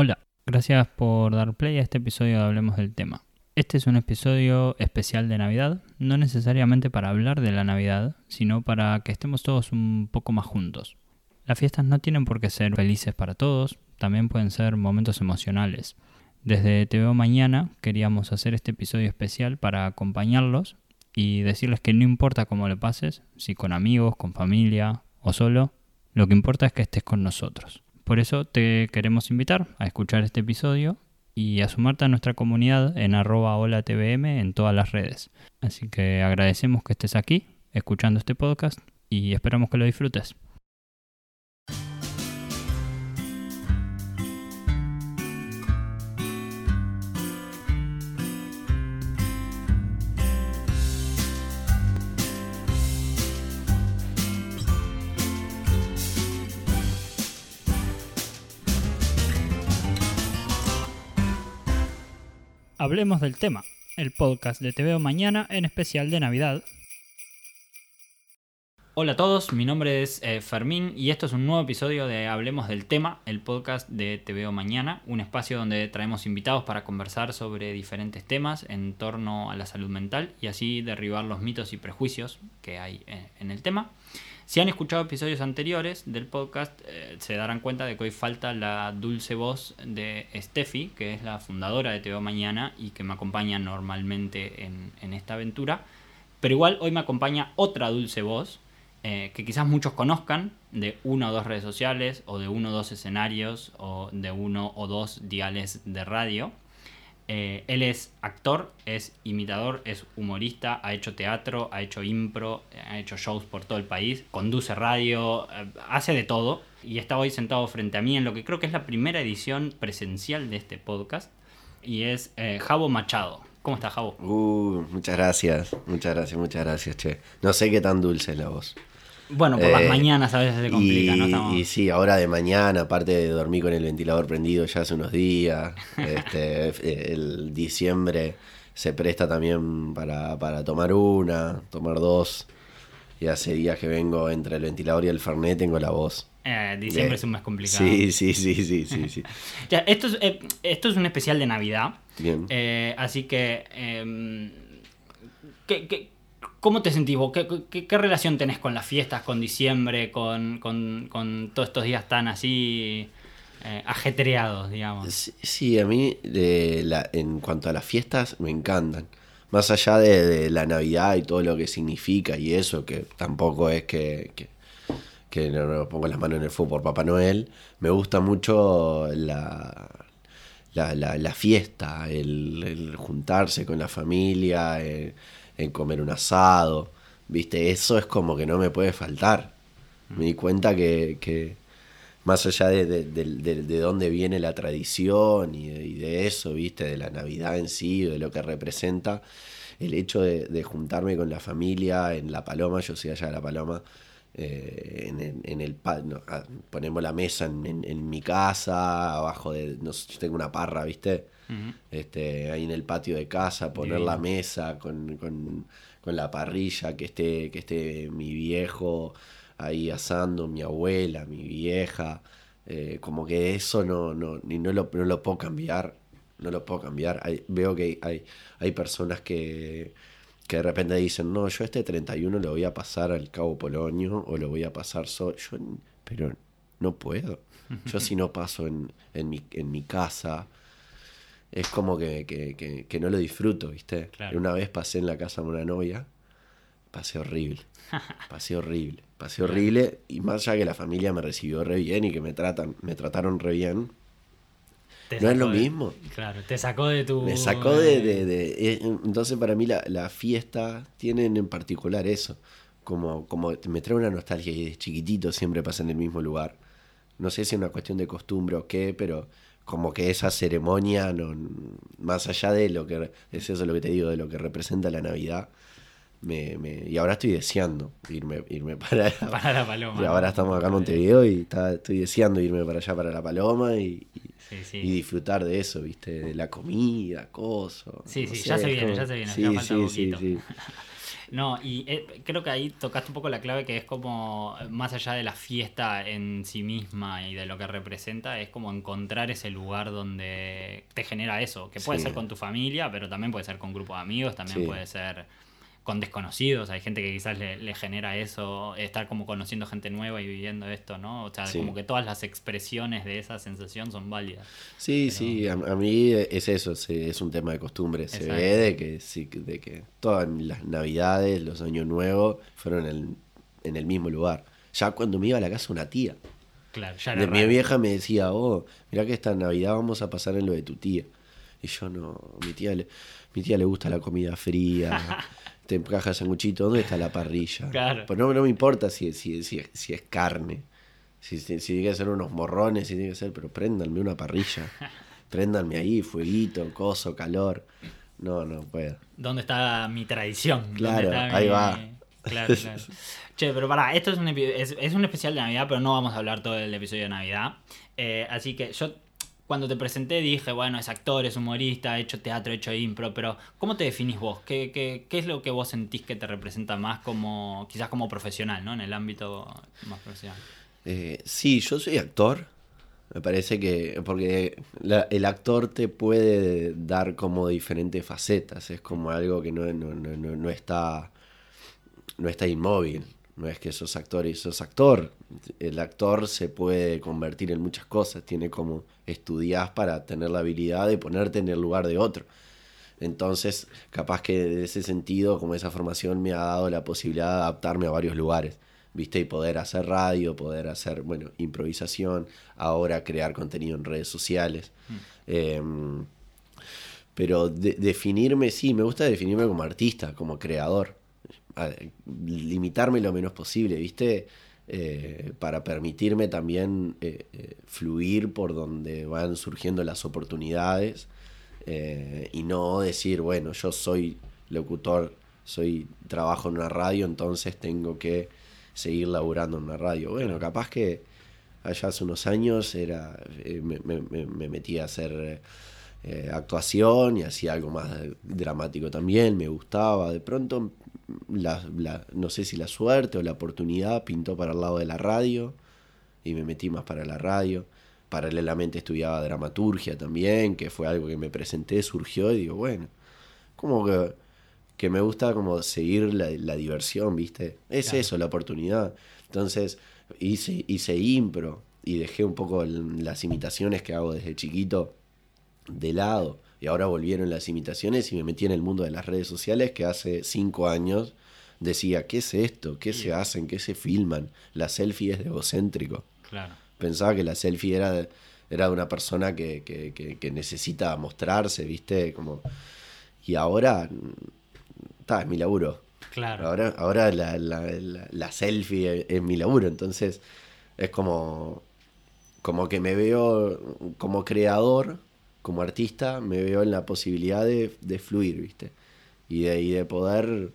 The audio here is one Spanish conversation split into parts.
Hola, gracias por dar play a este episodio de Hablemos del tema. Este es un episodio especial de Navidad, no necesariamente para hablar de la Navidad, sino para que estemos todos un poco más juntos. Las fiestas no tienen por qué ser felices para todos, también pueden ser momentos emocionales. Desde Te veo mañana queríamos hacer este episodio especial para acompañarlos y decirles que no importa cómo le pases, si con amigos, con familia o solo, lo que importa es que estés con nosotros. Por eso te queremos invitar a escuchar este episodio y a sumarte a nuestra comunidad en arroba hola tvm en todas las redes. Así que agradecemos que estés aquí escuchando este podcast y esperamos que lo disfrutes. Hablemos del tema, el podcast de Te Veo Mañana en especial de Navidad. Hola a todos, mi nombre es eh, Fermín y esto es un nuevo episodio de Hablemos del tema, el podcast de Te Veo Mañana, un espacio donde traemos invitados para conversar sobre diferentes temas en torno a la salud mental y así derribar los mitos y prejuicios que hay eh, en el tema. Si han escuchado episodios anteriores del podcast, eh, se darán cuenta de que hoy falta la dulce voz de Steffi, que es la fundadora de Teo Mañana y que me acompaña normalmente en, esta aventura. Pero igual hoy me acompaña otra dulce voz, eh, que quizás muchos conozcan, de una o dos redes sociales, o de uno o dos escenarios, o de uno o dos diales de radio. Eh, él es actor, es imitador, es humorista, ha hecho teatro, ha hecho impro, ha hecho shows por todo el país, conduce radio, eh, hace de todo. Y está hoy sentado frente a mí en lo que creo que es la primera edición presencial de este podcast. Y es eh, Javo Machado. ¿Cómo estás, Javo? Uh, muchas gracias, muchas gracias, muchas gracias, che. No sé qué tan dulce es la voz. Bueno, por las eh, mañanas a veces se complica, y, ¿no? Y sí, ahora de mañana, aparte de dormir con el ventilador prendido ya hace unos días, este, el diciembre se presta también para, para tomar una, tomar dos. Y hace días que vengo entre el ventilador y el fernet, tengo la voz. Eh, diciembre es un mes complicado. Sí, sí, sí, sí, sí. sí. ya, esto, es, eh, esto es un especial de Navidad. Bien. Eh, así que... Em, ¿qué, qué ¿Cómo te sentís vos? ¿Qué, relación tenés con las fiestas, con diciembre, con, todos estos días tan así eh, ajetreados, digamos? Sí, a mí en cuanto a las fiestas me encantan. Más allá de, la Navidad y todo lo que significa y eso, que tampoco es que, que, no, pongo las manos en el fuego por Papá Noel, me gusta mucho la, la, fiesta, el, juntarse con la familia. Eh, en comer un asado, ¿viste? Eso es como que no me puede faltar. Me di cuenta que, más allá de, de, dónde viene la tradición y, de, eso, ¿viste? De la Navidad en sí, de lo que representa, el hecho de, juntarme con la familia en La Paloma, yo soy allá de La Paloma, eh, en, en, el ah, ponemos la mesa en, mi casa, abajo de, no yo tengo una parra, ¿viste? este, ahí en el patio de casa, poner la mesa con, con, la parrilla, que esté, que esté mi viejo ahí asando, mi abuela, mi vieja. Eh, como que eso no, no, no, lo, no lo puedo cambiar. No lo puedo cambiar. veo que hay, hay personas que, que de repente dicen, no, yo este 31 lo voy a pasar al Cabo Polonio o lo voy a pasar solo. Yo, pero no puedo. Yo si no paso en, en, mi, en mi casa, es como que, que, que, no lo disfruto, ¿viste? Una vez pasé en la casa de una novia, pasé horrible, pasé horrible, pasé horrible, y más allá que la familia me recibió re bien y que me tratan, me trataron re bien, no es lo mismo. Claro, te sacó de tu... Me sacó de... de, eh, entonces para mí la, la, fiesta tienen en particular eso, como, como me trae una nostalgia y de chiquitito siempre pasa en el mismo lugar. No sé si es una cuestión de costumbre o qué, pero como que esa ceremonia, no, más allá de lo que, es eso lo que te digo, de lo que representa la Navidad, me, me, y ahora estoy deseando irme, irme para, para la Paloma. Y ahora estamos acá en Montevideo y está, estoy deseando irme para allá, para la Paloma y, y, disfrutar de eso, ¿viste? De la comida, coso. Sí, sí, ya se viene, ya se viene, ya falta un poquito. No, y eh, creo que ahí tocaste un poco la clave que es como, más allá de la fiesta en sí misma y de lo que representa, es como encontrar ese lugar donde te genera eso, que puede ser con tu familia, pero también puede ser con grupos de amigos, también puede ser con desconocidos, hay gente que quizás le, le genera eso, estar como conociendo gente nueva y viviendo esto, ¿no? O sea, Sí. como que todas las expresiones de esa sensación son válidas. Sí, sí, a, a mí es eso, es un tema de costumbre. Se Exacto. ve de que, sí, de que todas las navidades, los años nuevos, fueron en el, en el mismo lugar. Ya cuando me iba a la casa una tía. Claro, ya era De mi raro. vieja me decía, oh, mirá que esta Navidad vamos a pasar en lo de tu tía. Y yo no, mi tía le, mi tía le gusta la comida fría, te encaja sanguchito, ¿dónde está la parrilla? Claro. Pues no, no me importa si, si, si, si es carne, si, si, tiene que ser unos morrones, si tiene que ser, pero préndanme una parrilla, préndanme ahí, fueguito, coso, calor. No, no puedo. ¿Dónde está mi tradición? ¿Dónde Claro, ahí mi- va. Claro, claro. Che, pero pará, esto es un, es, es un especial de Navidad, pero no vamos a hablar todo el episodio de Navidad. Eh, así que yo, cuando te presenté, dije, bueno, es actor, es humorista, ha hecho teatro, ha hecho impro, pero ¿cómo te definís vos? ¿Qué, qué, qué es lo que vos sentís que te representa más como, quizás como profesional, ¿no? En el ámbito más profesional. Eh, sí, yo soy actor. Me parece que. Porque la- el actor te puede dar como diferentes facetas. Es como algo que no, no, no, no- está. No está inmóvil. No es que sos actor y sos actor. El actor se puede convertir en muchas cosas. Tiene como estudiás para tener la habilidad de ponerte en el lugar de otro. Entonces, capaz que de ese sentido, como esa formación me ha dado la posibilidad de adaptarme a varios lugares, ¿viste? Y poder hacer radio, poder hacer, bueno, improvisación, ahora crear contenido en redes sociales. Em, pero de- definirme, sí, me gusta definirme como artista, como creador. A- limitarme lo menos posible, ¿viste? Eh, para permitirme también eh, eh, fluir por donde van surgiendo las oportunidades y no decir, bueno, yo soy locutor, soy trabajo en una radio, entonces tengo que seguir laburando en una radio. Bueno, capaz que allá hace unos años era me, me- me- me metí a hacer actuación y hacía algo más dramático también, me gustaba. De pronto, la, la- no sé si la suerte o la oportunidad pintó para el lado de la radio y me metí más para la radio. Paralelamente estudiaba dramaturgia también, que fue algo que me presenté, surgió y digo, bueno, como que, que me gusta como seguir la, la diversión, ¿viste? Es Claro. eso, la oportunidad. Entonces hice, hice impro y dejé un poco las imitaciones que hago desde chiquito de lado. Y ahora volvieron las imitaciones y me metí en el mundo de las redes sociales que hace cinco años decía, ¿qué es esto? ¿Qué se hacen? ¿Qué se filman? La selfie es de egocéntrico. Claro. Pensaba que la selfie era de, era de una persona que, que- que- que necesita mostrarse, ¿viste? Como... Y ahora, está, es mi laburo. Claro. Ahora, ahora la, la- la- la selfie es, es mi laburo, entonces es como, como que me veo como creador, como artista, me veo en la posibilidad de, de fluir, ¿viste? Y de, y de poder...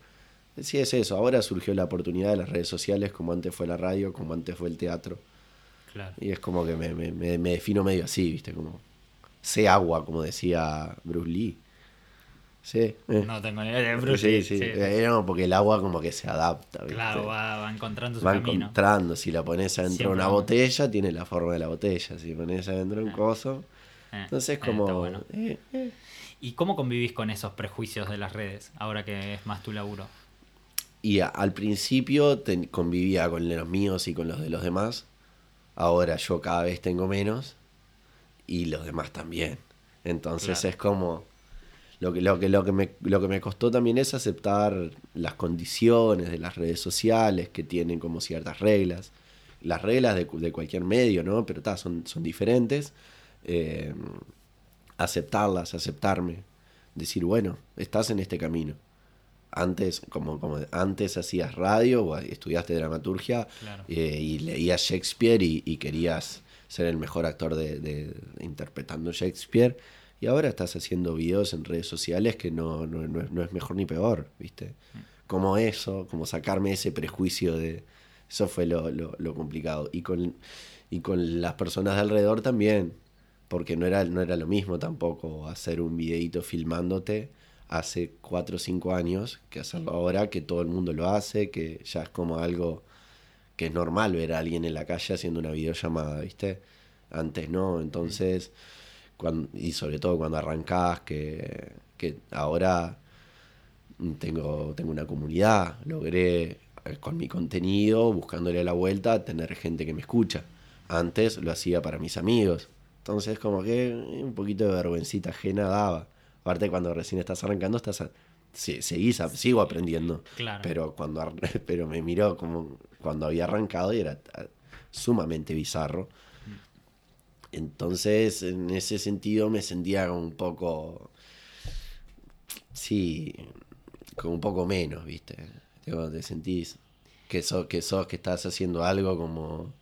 Sí, es eso. Ahora surgió la oportunidad de las redes sociales, como antes fue la radio, como antes fue el teatro. Claro. Y es como que me, me- me- defino medio así, ¿viste? Como, sé agua, como decía Bruce Lee. Sí. eh. No tengo ni idea de Bruce Lee, sí, sí. sí. Eh, no, porque el agua como que se adapta, ¿viste? Claro, va, va encontrando su Va camino. encontrando, si la pones adentro de una botella, tiene la forma de la botella. Si pones adentro de un Ah. coso, entonces eh, como... está bueno. eh, eh. ¿Y cómo convivís con esos prejuicios de las redes, ahora que es más tu laburo? Y a- al principio convivía con los míos y con los de los demás. Ahora yo cada vez tengo menos y los demás también. Entonces Claro. es como lo que, lo, que, lo, que me, lo que me costó también es aceptar las condiciones de las redes sociales que tienen como ciertas reglas. Las reglas de, de cualquier medio, ¿no? Pero ta, son, son diferentes. Eh, aceptarlas, aceptarme. Decir, bueno, estás en este camino. Antes, como, como antes hacías radio o estudiaste dramaturgia Claro. eh, y leías Shakespeare y, y querías ser el mejor actor de, de- interpretando Shakespeare y ahora estás haciendo videos en redes sociales que no, no, no es, no es mejor ni peor, ¿viste? Como eso, como sacarme ese prejuicio de... Eso fue lo, lo- lo complicado. Y con, y con las personas de alrededor también, porque no era, no era lo mismo tampoco hacer un videíto filmándote hace 4 o 5 años que hacerlo ahora, que todo el mundo lo hace, que ya es como algo que es normal ver a alguien en la calle haciendo una videollamada, ¿viste? Antes no, entonces, cuando, y sobre todo cuando arrancás, que, que ahora tengo, tengo una comunidad, logré eh, con mi contenido, buscándole la vuelta, tener gente que me escucha. Antes lo hacía para mis amigos. Entonces como que un poquito de vergüencita ajena daba. Aparte cuando recién estás arrancando, estás a- seguís, a- sigo aprendiendo. Claro. Pero cuando ar- pero me miró como cuando había arrancado y era ah, sumamente bizarro. Entonces, en ese sentido me sentía un poco sí, como un poco menos, ¿viste? Cuando te sentís que sos, que sos, que estás haciendo algo como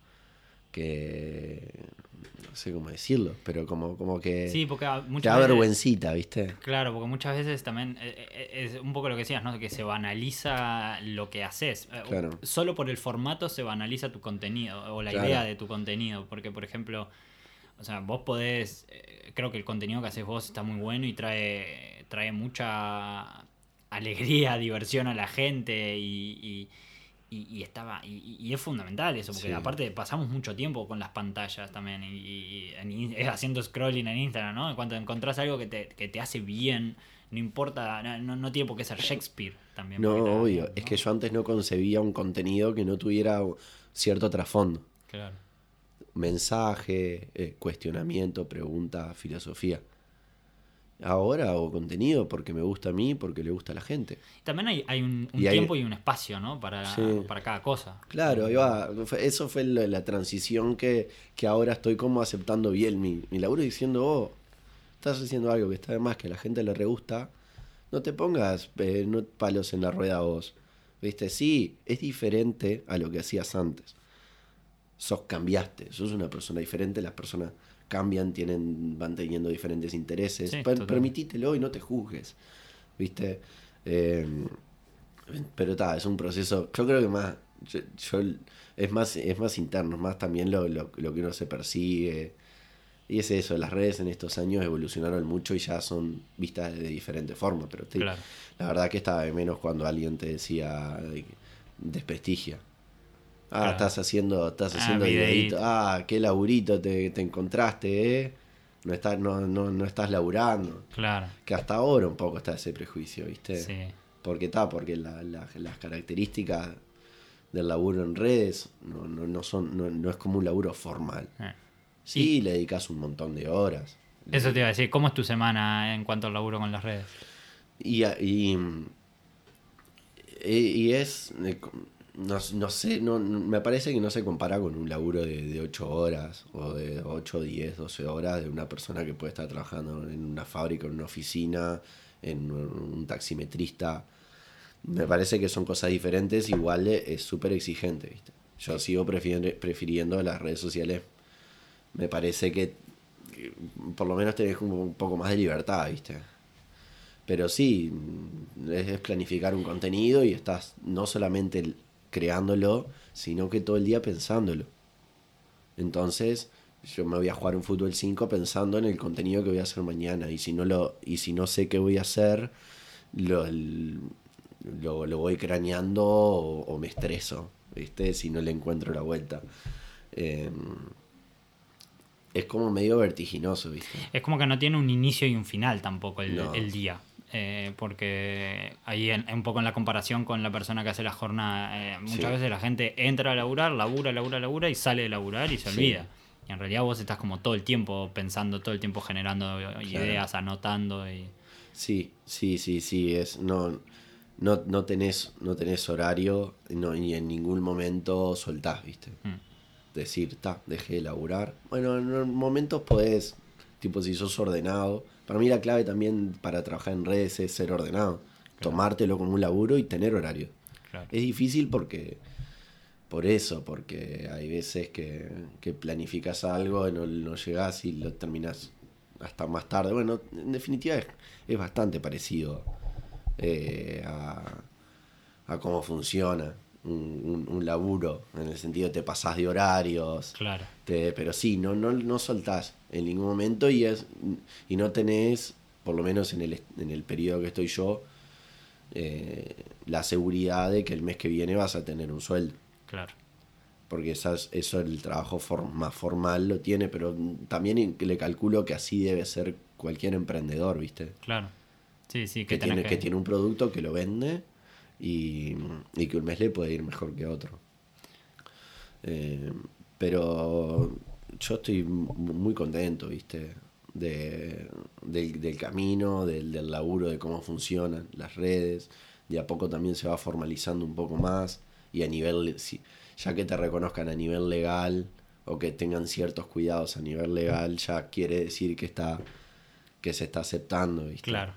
que no sé cómo decirlo, pero como, como que Sí, porque a- te da veces- vergüencita, ¿viste? Claro, porque muchas veces también eh, eh, es un poco lo que decías, ¿no? Que se banaliza lo que haces. Eh, Claro. Solo por el formato se banaliza tu contenido o la Claro. idea de tu contenido. Porque, por ejemplo, o sea, vos podés. creo que el contenido que haces vos está muy bueno y trae, trae mucha alegría, diversión a la gente y. y y, y estaba y, y es fundamental eso porque Sí. aparte pasamos mucho tiempo con las pantallas también y, y haciendo scrolling en Instagram no en cuanto encontrás algo que te, que te hace bien no importa no, no, no tiene por qué ser Shakespeare también No, obvio. Es que yo antes no concebía un contenido que no tuviera cierto trasfondo. claro Mensaje, eh, cuestionamiento, pregunta, filosofía. Ahora hago contenido porque me gusta a mí, porque le gusta a la gente. también hay, hay un, un Y hay- tiempo y un espacio no para, Sí. para cada cosa Claro, ahí va. Fue- Eso fue la, la transición que, que ahora estoy como aceptando bien mi, mi laburo y diciendo, oh, estás haciendo algo que está de más, que a la gente le re gusta. No te pongas eh, no palos en la rueda vos. ¿Viste? Sí, es diferente a lo que hacías antes. Sos cambiaste, sos una persona diferente, las personas cambian, tienen, van teniendo diferentes intereses. Sí, Per- permitítelo y no te juzgues. ¿Viste? Eh, pero está, es un proceso. Yo creo que más. Yo, yo- es más es más interno, es más también lo, lo, lo que uno se persigue. Y es eso, las redes en estos años evolucionaron mucho y ya son vistas de diferente forma. Pero te- Claro. la verdad que estaba de menos cuando alguien te decía de que- desprestigia. Ah, Claro. estás haciendo, estás Ah, haciendo videíto. Ah, qué laburito te, te encontraste, eh. No estás, no, no, no estás laburando. claro Que hasta ahora un poco está ese prejuicio, ¿viste? sí Porque está, porque la- la- las características del laburo en redes no, no, no son, no, no es como un laburo formal. Eh. Sí, le dedicas un montón de horas. eso te iba a decir cómo es tu semana en cuanto al laburo con las redes Y, y, y- y es, eh, no, no sé, no, me parece que no se compara con un laburo de, de 8 horas o de 8, 10, 12 horas de una persona que puede estar trabajando en una fábrica, en una oficina, en un, un taximetrista. Me parece que son cosas diferentes, igual es súper exigente, ¿viste? Yo sigo prefiriendo, prefiriendo las redes sociales. Me parece que, que por lo menos tenés como un poco más de libertad, ¿viste? Pero sí, es, es planificar un contenido y estás no solamente el- creándolo, sino que todo el día pensándolo. Entonces, yo me voy a jugar un fútbol 5 pensando en el contenido que voy a hacer mañana. Y si no lo, y si no sé qué voy a hacer, lo, lo, lo voy craneando o, o me estreso, ¿viste? Si no le encuentro la vuelta. Eh, es como medio vertiginoso, ¿viste? Es como que no tiene un inicio y un final tampoco el, No. el día. Eh, porque ahí en, un poco en la comparación con la persona que hace la jornada, eh, muchas Sí. veces la gente entra a laburar, labura, labura, labura y sale de laburar y se Sí. olvida. Y en realidad vos estás como todo el tiempo pensando, todo el tiempo generando ideas, anotando y... Sí, sí, sí, sí, es no no, no tenés no tenés horario no, y en ningún momento soltás, ¿viste? Mm. Decir, ta, dejé de laburar. Bueno, en momentos podés, tipo si sos ordenado. Para mí la clave también para trabajar en redes es ser ordenado. Tomártelo como un laburo y tener horario. Claro. Es difícil porque por eso, porque hay veces que, que planificas algo y no, no llegás y lo terminás hasta más tarde. Bueno, en definitiva es, es bastante parecido eh, a, a cómo funciona un, un- laburo, en el sentido te pasás de horarios, Claro. te- pero sí, no, no, no soltás en ningún momento y, es, y no tenés por lo menos en el, en el periodo que estoy yo, eh, la seguridad de que el mes que viene vas a tener un sueldo. Claro. Porque esas, eso el trabajo más formal lo tiene, pero también le calculo que así debe ser cualquier emprendedor, ¿viste? Claro. Sí, sí, que, tiene, que... tiene un producto que lo vende y, que un mes le puede ir mejor que otro. Eh, pero yo estoy muy contento, ¿viste? De, del, camino, del, del, laburo, de cómo funcionan las redes. De a poco también se va formalizando un poco más. Y a nivel, ya que te reconozcan a nivel legal o que tengan ciertos cuidados a nivel legal, ya quiere decir que está que se está aceptando, ¿viste? Claro.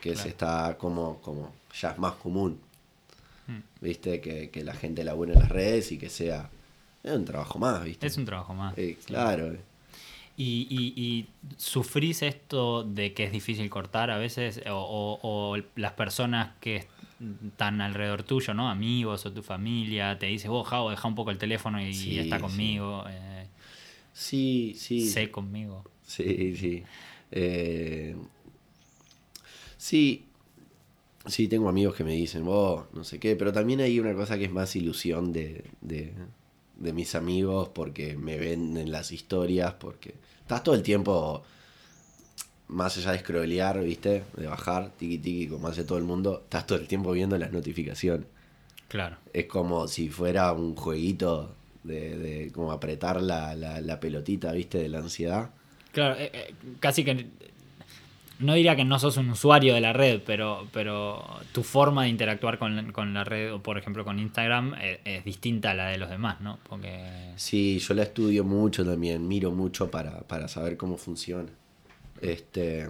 Que se está como, como, ya es más común. Hmm. ¿Viste? Que, que la gente labure en las redes y que sea es un trabajo más, ¿viste? Es un trabajo más. Claro. ¿Y, y, y sufrís esto de que es difícil cortar a veces? O, o, las personas que están alrededor tuyo, ¿no? Amigos o tu familia, te dicen, vos, Jao, deja un poco el teléfono y, está conmigo. Eh, sí, sí. Sé conmigo. Sí, sí. Eh, sí, sí, tengo amigos que me dicen, vos, no sé qué, pero también hay una cosa que es más ilusión de, de mis amigos porque me ven en las historias, porque estás todo el tiempo, más allá de scrollear, ¿viste? De bajar, tiki tiki, como hace todo el mundo, estás todo el tiempo viendo las notificaciones. Claro. Es como si fuera un jueguito de, de como apretar la, la, la pelotita, ¿viste? De la ansiedad. Claro, eh, eh, casi que no diría que no sos un usuario de la red, pero, pero tu forma de interactuar con, con la red, o por ejemplo con Instagram, eh, es, distinta a la de los demás, ¿no? Porque... Sí, yo la estudio mucho también, miro mucho para, para saber cómo funciona. Este,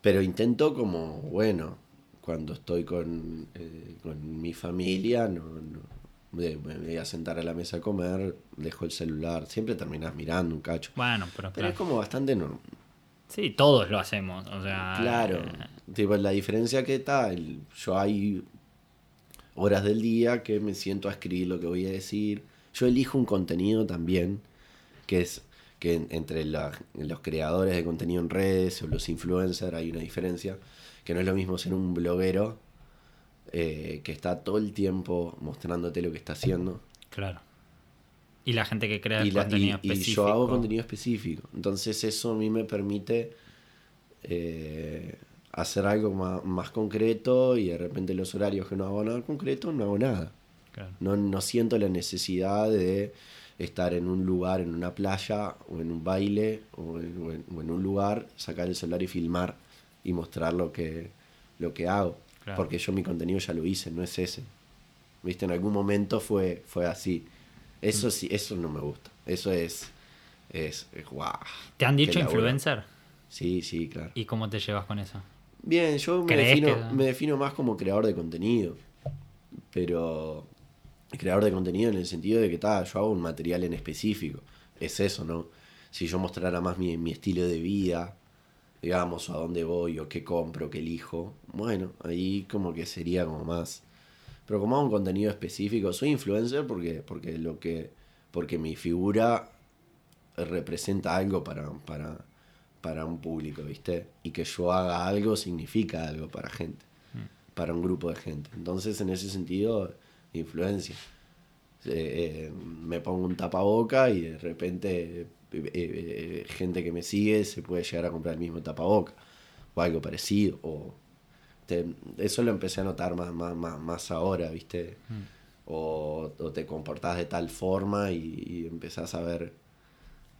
pero intento como, bueno, cuando estoy con, eh, con mi familia, no, no, me voy a sentar a la mesa a comer, dejo el celular, siempre terminas mirando un cacho. Bueno, pero, pero es como bastante normal Sí, todos lo hacemos. O sea, claro. Eh, la diferencia que está, yo hay horas del día que me siento a escribir lo que voy a decir. Yo elijo un contenido también, que es que entre los creadores de contenido en redes o los influencers hay una diferencia, que no es lo mismo ser un bloguero eh, que está todo el tiempo mostrándote lo que está haciendo. Claro. Y la gente que crea contenido específico. Y yo hago contenido específico. Entonces eso a mí me permite eh, hacer algo más, concreto y de repente los horarios que no hago nada concreto, no hago nada. No, no siento la necesidad de estar en un lugar, en una playa o en un baile o en, un lugar, sacar el celular y filmar y mostrar lo que, lo que hago. Porque yo mi contenido ya lo hice, no es ese. ¿Viste? En algún momento fue, fue así. Eso sí, eso no me gusta. Eso es. Es. ¿Te han dicho influencer? Sí, sí, claro. ¿Y cómo te llevas con eso? Bien, yo me defino, me defino más como creador de contenido. Pero. Creador de contenido en el sentido de que tal, yo hago un material en específico. Es eso, ¿no? Si yo mostrara más mi, mi estilo de vida, digamos, a dónde voy, o qué compro, qué elijo, bueno, ahí como que sería como más pero como hago un contenido específico, soy influencer porque, porque lo que. porque mi figura representa algo para, para, para un público, ¿viste? Y que yo haga algo significa algo para gente, para un grupo de gente. Entonces, en ese sentido, influencia. Eh, eh, me pongo un tapaboca y de repente eh, gente que me sigue se puede llegar a comprar el mismo tapaboca o algo parecido eso lo empecé a notar más, más, más, ahora, ¿viste? Mm. O, te comportás de tal forma y, empezás a ver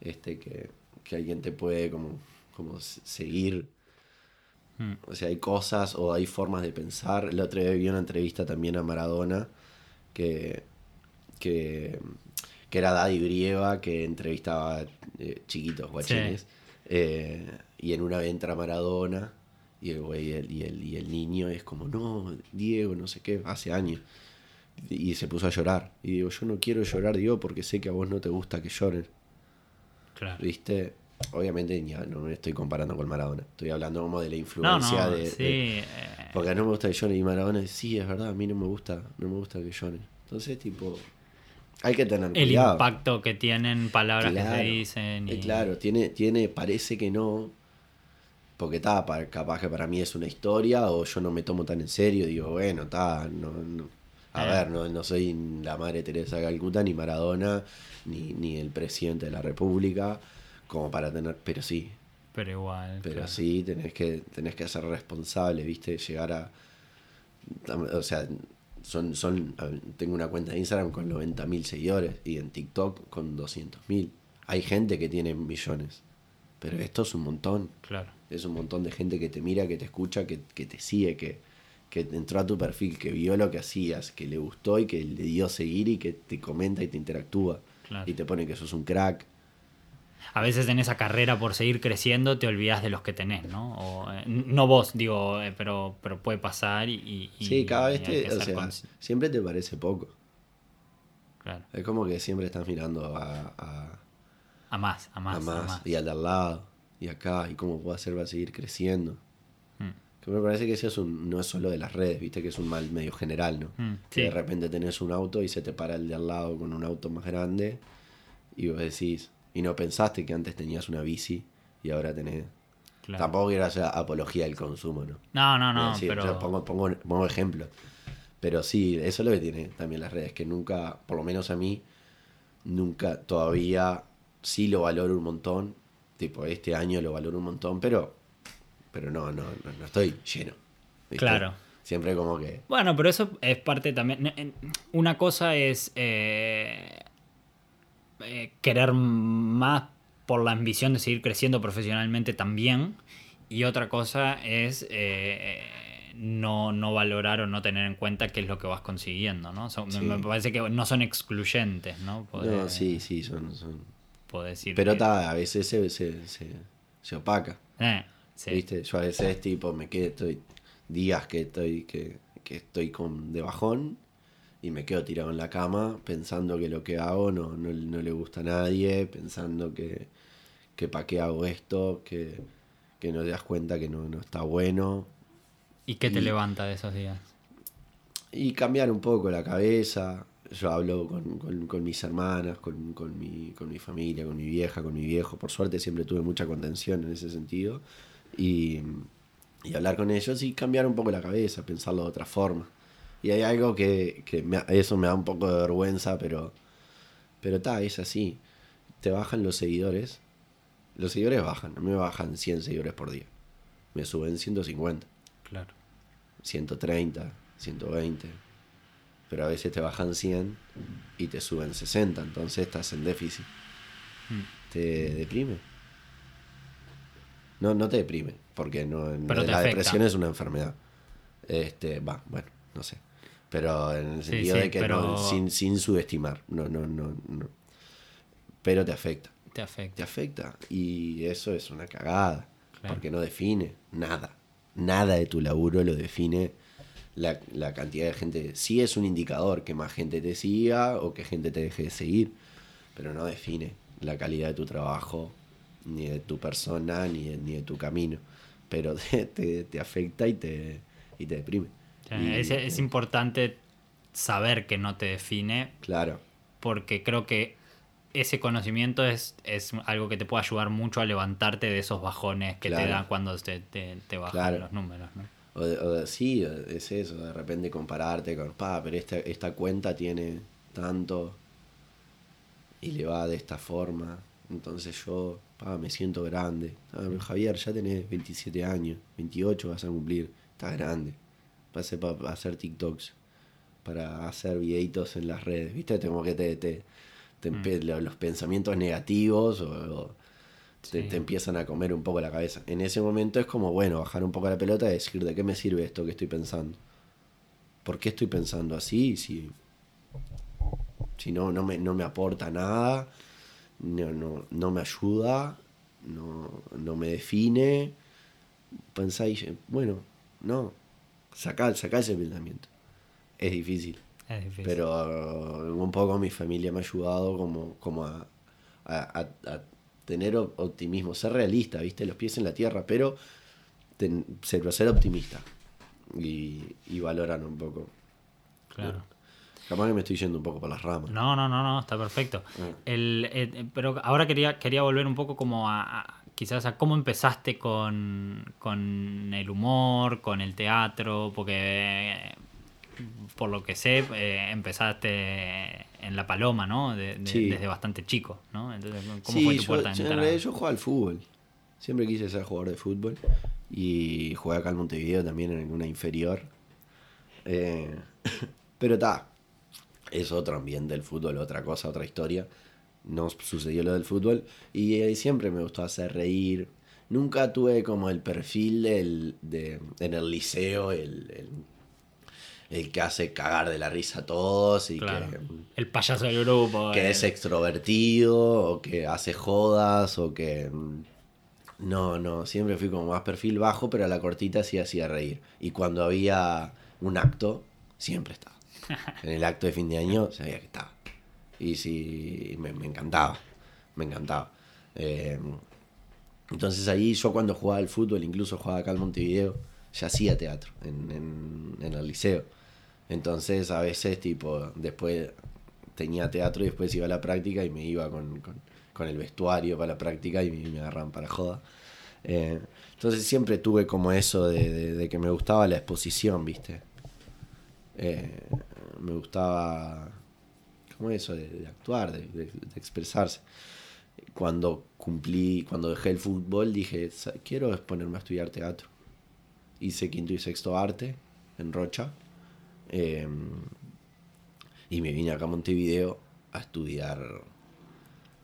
este, que, alguien te puede como, como seguir. Mm. O sea, hay cosas o hay formas de pensar. El otro día vi una entrevista también a Maradona que, que, era Daddy Brieva que entrevistaba eh, chiquitos guachines. Eh, y en una entra Maradona y el, y, el, y, el, niño es como, no, Diego, no sé qué, hace años. Y se puso a llorar. Y digo, yo no quiero llorar, Diego, porque sé que a vos no te gusta que lloren. Claro. ¿Viste? Obviamente ya no me estoy comparando con Maradona. Estoy hablando como de la influencia de, sí, eh. Porque no me gusta que lloren. Y Maradona, sí, es verdad, a mí no me gusta, no me gusta que lloren. Entonces, tipo, hay que tener el impacto que tienen palabras que se dicen. Y... Claro, tiene, tiene, parece que no, porque está, capaz que para mí es una historia o yo no me tomo tan en serio, digo, bueno, está, no, no, a Eh. ver, no, no soy la madre Teresa de Calcuta, ni Maradona, ni, ni el presidente de la República, como para tener, pero sí, Pero igual. pero claro. sí tenés que, tenés que ser responsable, viste, llegar a, o sea, son, son, tengo una cuenta de Instagram con 90.000 seguidores y en TikTok con 200.000. Hay gente que tiene millones, pero esto es un montón. Claro. Es un montón de gente que te mira, que te escucha, que, que te sigue, que, que entró a tu perfil, que vio lo que hacías, que le gustó y que le dio seguir y que te comenta y te interactúa. Claro. Y te pone que sos un crack. A veces en esa carrera por seguir creciendo te olvidas de los que tenés, ¿no? O, eh, no vos, digo, eh, pero, pero puede pasar y... y- sí, cada vez te, o sea, siempre te parece poco. Claro. Es como que siempre estás mirando a, a, A más, a más, a más. y al de al lado y acá y cómo puedo hacer para seguir creciendo. Mm. Que me parece que eso es un, no es solo de las redes, viste que es un mal medio general, ¿no? Mm, Que sí. de repente tenés un auto y se te para el de al lado con un auto más grande y vos decís, y no pensaste que antes tenías una bici y ahora tenés... Claro. Tampoco quiero hacer apología del consumo, ¿no? No, no, no, decir, pero... yo pongo, pongo, pongo ejemplos. Pero sí, eso es lo que tiene también las redes, que nunca, por lo menos a mí, nunca todavía sí lo valoro un montón. Tipo, este año lo valoro un montón, pero pero no, no, no, no estoy lleno. ¿viste? Claro. Siempre como que. Bueno, pero eso es parte también. en- Una cosa es eh, eh, querer más por la ambición de seguir creciendo profesionalmente también. Y otra cosa es eh, no, no valorar o no tener en cuenta qué es lo que vas consiguiendo, ¿no? Son- Sí. Me parece que no son excluyentes, ¿no? No, sí, sí, son. son... decir Pero que- ta, a veces se, se, se, se opaca. Eh, sí. ¿Viste? Yo a veces tipo me quedo, estoy días que estoy, que, que estoy con de bajón y me quedo tirado en la cama pensando que lo que hago no, no, no le gusta a nadie, pensando que, que para qué hago esto, que, que no te das cuenta que no, no está bueno. ¿Y qué te y- levanta de esos días? Y cambiar un poco la cabeza. Yo hablo con, con- con mis hermanas, con, con mi, con mi familia, con mi vieja, con mi viejo. Por suerte siempre tuve mucha contención en ese sentido. Y, y hablar con ellos y cambiar un poco la cabeza, pensarlo de otra forma. Y hay algo que, que me- eso me da un poco de vergüenza, pero pero está, es así. Te bajan los seguidores. Los seguidores bajan. A mí me bajan 100 seguidores por día. Me suben 150. Claro. 130, 120. Pero a veces te bajan 100 y te suben 60, entonces estás en déficit. Mm. ¿Te deprime? No, no te deprime, porque no, Pero la afecta. depresión es una enfermedad. Este, va, bueno, no sé. Pero en el Sí, sentido sí, de que pero- no, sin, sin subestimar. No, no, no, no. Pero te afecta. Te afecta. Te afecta. Y eso es una cagada. Claro. Porque no define nada. Nada de tu laburo lo define la, la cantidad de gente. Sí es un indicador que más gente te siga o que gente te deje de seguir. Pero no define la calidad de tu trabajo, ni de tu persona, ni de, ni de tu camino. Pero te, te, te afecta y te, y te deprime. Y- es, es importante saber que no te define Claro. porque creo que ese conocimiento es, es algo que te puede ayudar mucho a levantarte de esos bajones que te dan cuando te, te, te bajan Claro. los números. ¿no? O, o sí, es eso, de repente compararte con, pa, pero esta, esta cuenta tiene tanto y le va de esta forma, entonces yo, pa, me siento grande. Ah, pero Javier, ya tenés 27 años, 28 vas a cumplir, estás grande. Pase para hacer TikToks, para hacer videitos en las redes, ¿viste? Como que te, te, te lo- los pensamientos negativos o, Sí. te empiezan a comer un poco la cabeza. En ese momento es como, bueno, bajar un poco la pelota y decir, ¿de qué me sirve esto que estoy pensando? ¿Por qué estoy pensando así? Si, si no, no, me, no me aporta nada, no, no, no me ayuda, no, no me define. Pensáis, bueno, no, sacá, sacá ese pensamiento. Es difícil. Es difícil. Pero uh, un poco mi familia me ha ayudado como, como a, a- a- a tener op- optimismo, ser realista, ¿viste? Los pies en la tierra, pero ten- ser, ser optimista y, y valorar un poco. claro. Capaz que me estoy yendo un poco por las ramas. No, no, no, no, está perfecto. Ah. El, eh, pero ahora quería, quería volver un poco como a, a quizás a cómo empezaste con, con el humor, con el teatro, porque por lo que sé, eh, empezaste en La Paloma, ¿no? De- de- Sí. Desde bastante chico, ¿no? Entonces, ¿cómo Sí, fue tu yo, puerta de yo en realidad yo jugaba al fútbol. Siempre quise ser jugador de fútbol. Y jugué acá en Montevideo también en una inferior. Eh, pero está. Es otro ambiente el fútbol, otra cosa, otra historia. No sucedió lo del fútbol. Y eh, siempre me gustó hacer reír. Nunca tuve como el perfil del, de, en el liceo, el, el, el que hace cagar de la risa a todos y Claro. que El payaso del grupo. que eh, es extrovertido o que hace jodas o que mm, no, no, siempre fui como más perfil bajo, pero a la cortita sí hacía reír. Y cuando había un acto, siempre estaba. En el acto de fin de año sabía que estaba. Y sí, me, me encantaba, me encantaba. Eh, entonces ahí yo cuando jugaba al fútbol, incluso jugaba acá en Montevideo, ya hacía teatro en, en- en el liceo. Entonces a veces tipo, después tenía teatro y después iba a la práctica y me iba con, con- el vestuario para la práctica y me, me agarraban para joda. Eh, entonces siempre tuve como eso de, de- que me gustaba la exposición, ¿viste? Eh, me gustaba como eso de, de actuar, de, expresarse. Cuando cumplí, cuando dejé el fútbol, dije, "Sa- quiero ponerme a estudiar teatro. Hice quinto y sexto arte en Rocha. Eh, y me vine acá a Montevideo a estudiar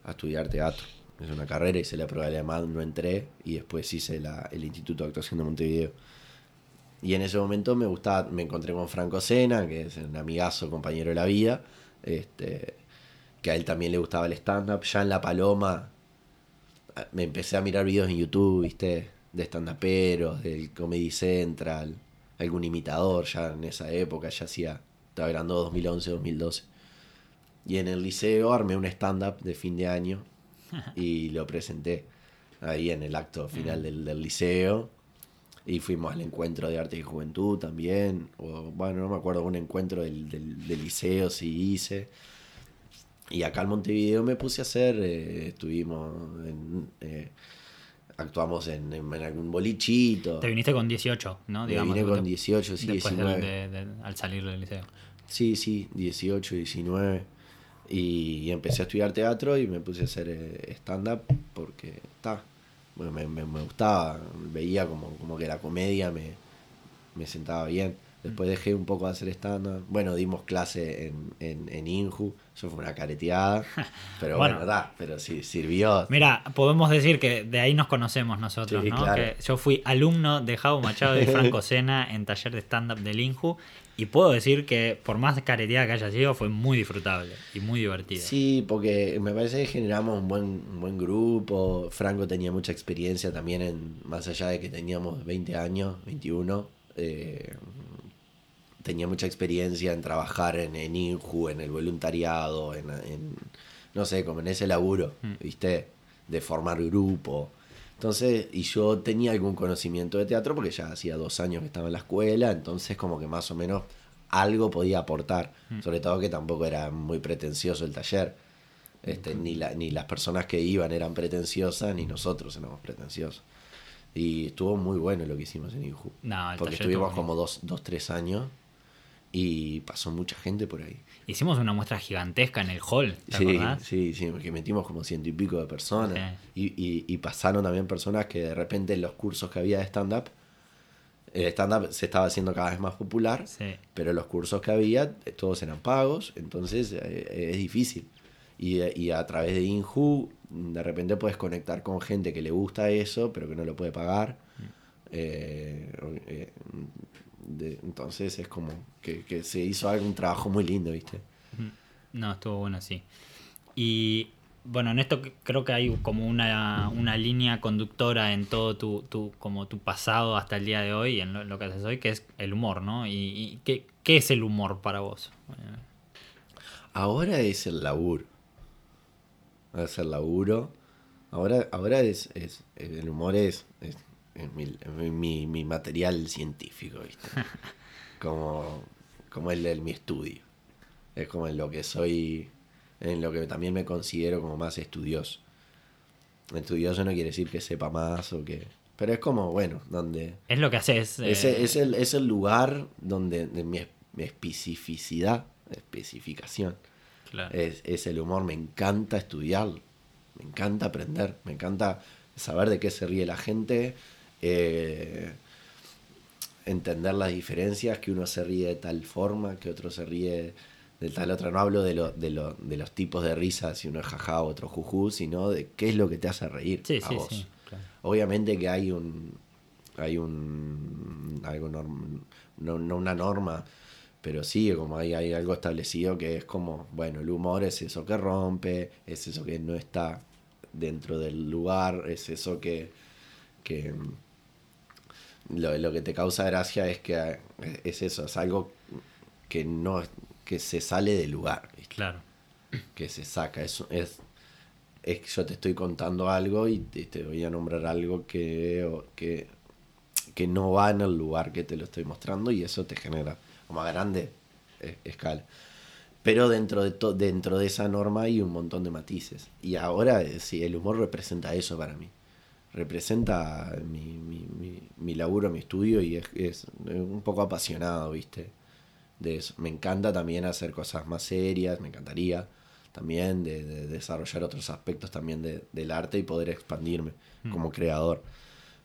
a estudiar teatro. Es una carrera, hice la prueba de alemán, no entré y después hice la- el Instituto de Actuación de Montevideo. Y en ese momento me gustaba, me encontré con Franco Sena, que es un amigazo, compañero de la vida, este, que a él también le gustaba el stand-up. Ya en La Paloma me empecé a mirar videos en YouTube, viste, de stand-uperos, del Comedy Central, algún imitador ya en esa época, ya hacía, estaba hablando 2011, 2012. Y en el liceo armé un stand-up de fin de año y lo presenté ahí en el acto final del, del liceo. Y fuimos al encuentro de arte y juventud también. O bueno, no me acuerdo, un encuentro del, del, del liceo sí hice. Y acá en Montevideo me puse a hacer, eh, estuvimos, en, eh, actuamos en, en- en algún bolichito. Te viniste con 18, ¿no? Me vine con 18, sí, después del- 19. de- de- al salir del liceo. Sí, sí, 18, 19. Y, y empecé a estudiar teatro y me puse a hacer eh, stand-up porque está. Me, me- me gustaba, veía como, como que la comedia me, me sentaba bien. Después dejé un poco de hacer stand-up. Bueno, dimos clase en, en, en Inju. Eso fue una careteada. Pero Bueno. bueno, da, pero sí, sirvió. Mira, podemos decir que de ahí nos conocemos nosotros, Sí, ¿no? claro. Que yo fui alumno de Javo Machado y Franco Sena en taller de stand-up del Inju y puedo decir que por más careteada que haya sido, fue muy disfrutable y muy divertido. Sí, porque me parece que generamos un buen, un buen grupo. Franco tenía mucha experiencia también, en, más allá de que teníamos 20 años, 21. eh, tenía mucha experiencia en trabajar en, en Inju, en el voluntariado, en, en, no sé, como en ese laburo, Mm. ¿viste? De formar grupo. Entonces, y yo tenía algún conocimiento de teatro porque ya hacía dos años que estaba en la escuela, entonces como que más o menos algo podía aportar. Mm. Sobre todo que tampoco era muy pretencioso el taller. Este, ni, la, ni las personas que iban eran pretenciosas, ni nosotros éramos pretenciosos. Y estuvo muy bueno lo que hicimos en Inju. No, porque estuvimos como dos, dos, tres años y pasó mucha gente por ahí. Hicimos una muestra gigantesca en el hall, ¿te Sí, acordás? sí, sí, porque metimos como ciento y pico de personas. Y, y- y pasaron también personas que de repente en los cursos que había de stand-up, el stand-up se estaba haciendo cada vez más popular, Sí. pero los cursos que había, eh, todos eran pagos, entonces eh, es difícil. Y, eh, y a través de Inju, de repente puedes conectar con gente que le gusta eso, pero que no lo puede pagar. Eh, eh, de- entonces es como que, que se hizo algún trabajo muy lindo, ¿viste? No, estuvo bueno, sí. Y bueno, en esto creo que hay como una, una línea conductora en todo tu, tu, como tu pasado hasta el día de hoy, en lo, lo que haces hoy, que es el humor, ¿no? ¿Y, y qué, qué es el humor para vos? Ahora es el laburo. Ahora es el laburo. Ahora, ahora es, es el humor es, es, es mi, es mi- mi material científico, ¿viste? Como, como el de mi estudio. Es como en lo que soy, en lo que también me considero como más estudioso. Estudioso no quiere decir que sepa más o que... Pero es como, bueno, donde... Es lo que haces. Es, eh, es, el, es el lugar donde de mi, mi especificidad, especificación, claro. es, es el humor. Me encanta estudiarlo, me encanta aprender, me encanta saber de qué se ríe la gente, eh, entender las diferencias, que uno se ríe de tal forma, que otro se ríe de tal otra. No hablo de, lo, de, lo, de los tipos de risas, si uno es jaja, otro juju, sino de qué es lo que te hace reír Sí, a sí, vos. sí. claro. Obviamente que hay un. Hay un. algo norm- no, no una norma, pero sí, como hay, hay algo establecido que es como, bueno, el humor es eso que rompe, es eso que no está dentro del lugar, es eso que. que lo, lo que te causa gracia es que es eso, es algo que no que se sale del lugar, ¿viste? Claro. que se saca. Es, es, es que yo te estoy contando algo y te, te voy a nombrar algo que, o- que, que no va en el lugar que te lo estoy mostrando y eso te genera como a grande eh, escala. Pero dentro de, to- dentro de esa norma hay un montón de matices. Y ahora eh, sí, el humor representa eso para mí. Representa mi, mi, mi, mi laburo, mi estudio y es, es un poco apasionado, ¿viste? de eso. Me encanta también hacer cosas más serias, me encantaría también de, de desarrollar otros aspectos también de- del arte y poder expandirme como creador.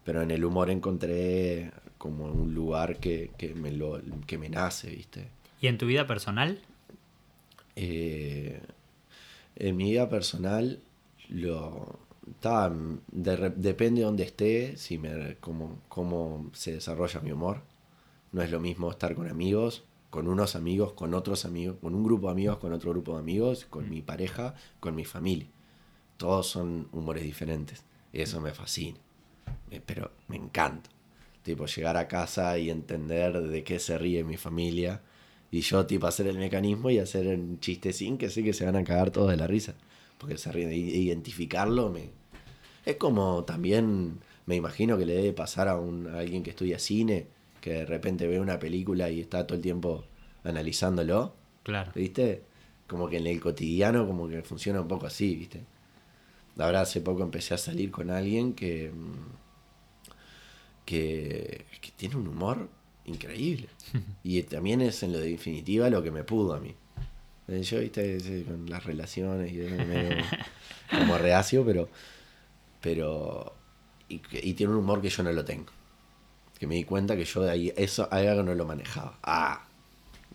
Pero en el humor encontré como un lugar que, que me, lo, que me nace, ¿viste? ¿Y en tu vida personal? Eh, en mi vida personal, lo de depende de dónde esté, si me, cómo, cómo se desarrolla mi humor. No es lo mismo estar con amigos, con unos amigos, con otros amigos, con un grupo de amigos, con otro grupo de amigos, con mi pareja, con mi familia. Todos son humores diferentes. Eso me fascina. Me- pero me encanta. Tipo, llegar a casa y entender de qué se ríe mi familia. Y yo, tipo, hacer el mecanismo y hacer un chistecín que sé que se van a cagar todos de la risa. Porque se ríen. Y- Identificarlo me... Es como también, me imagino que le debe pasar a, un, a alguien que estudia cine, que de repente ve una película y está todo el tiempo analizándolo. Claro. ¿Viste? Como que en el cotidiano como que funciona un poco así, ¿viste? Ahora hace poco empecé a salir con alguien que, mm, que, que tiene un humor increíble. Y también es en lo definitiva lo que me pudo a mí. Eh, Yo, viste, con las relaciones y eso, medio como reacio, pero... pero y, tiene un humor que yo no lo tengo. Que me di cuenta que yo de ahí, eso, algo no lo manejaba. Ah,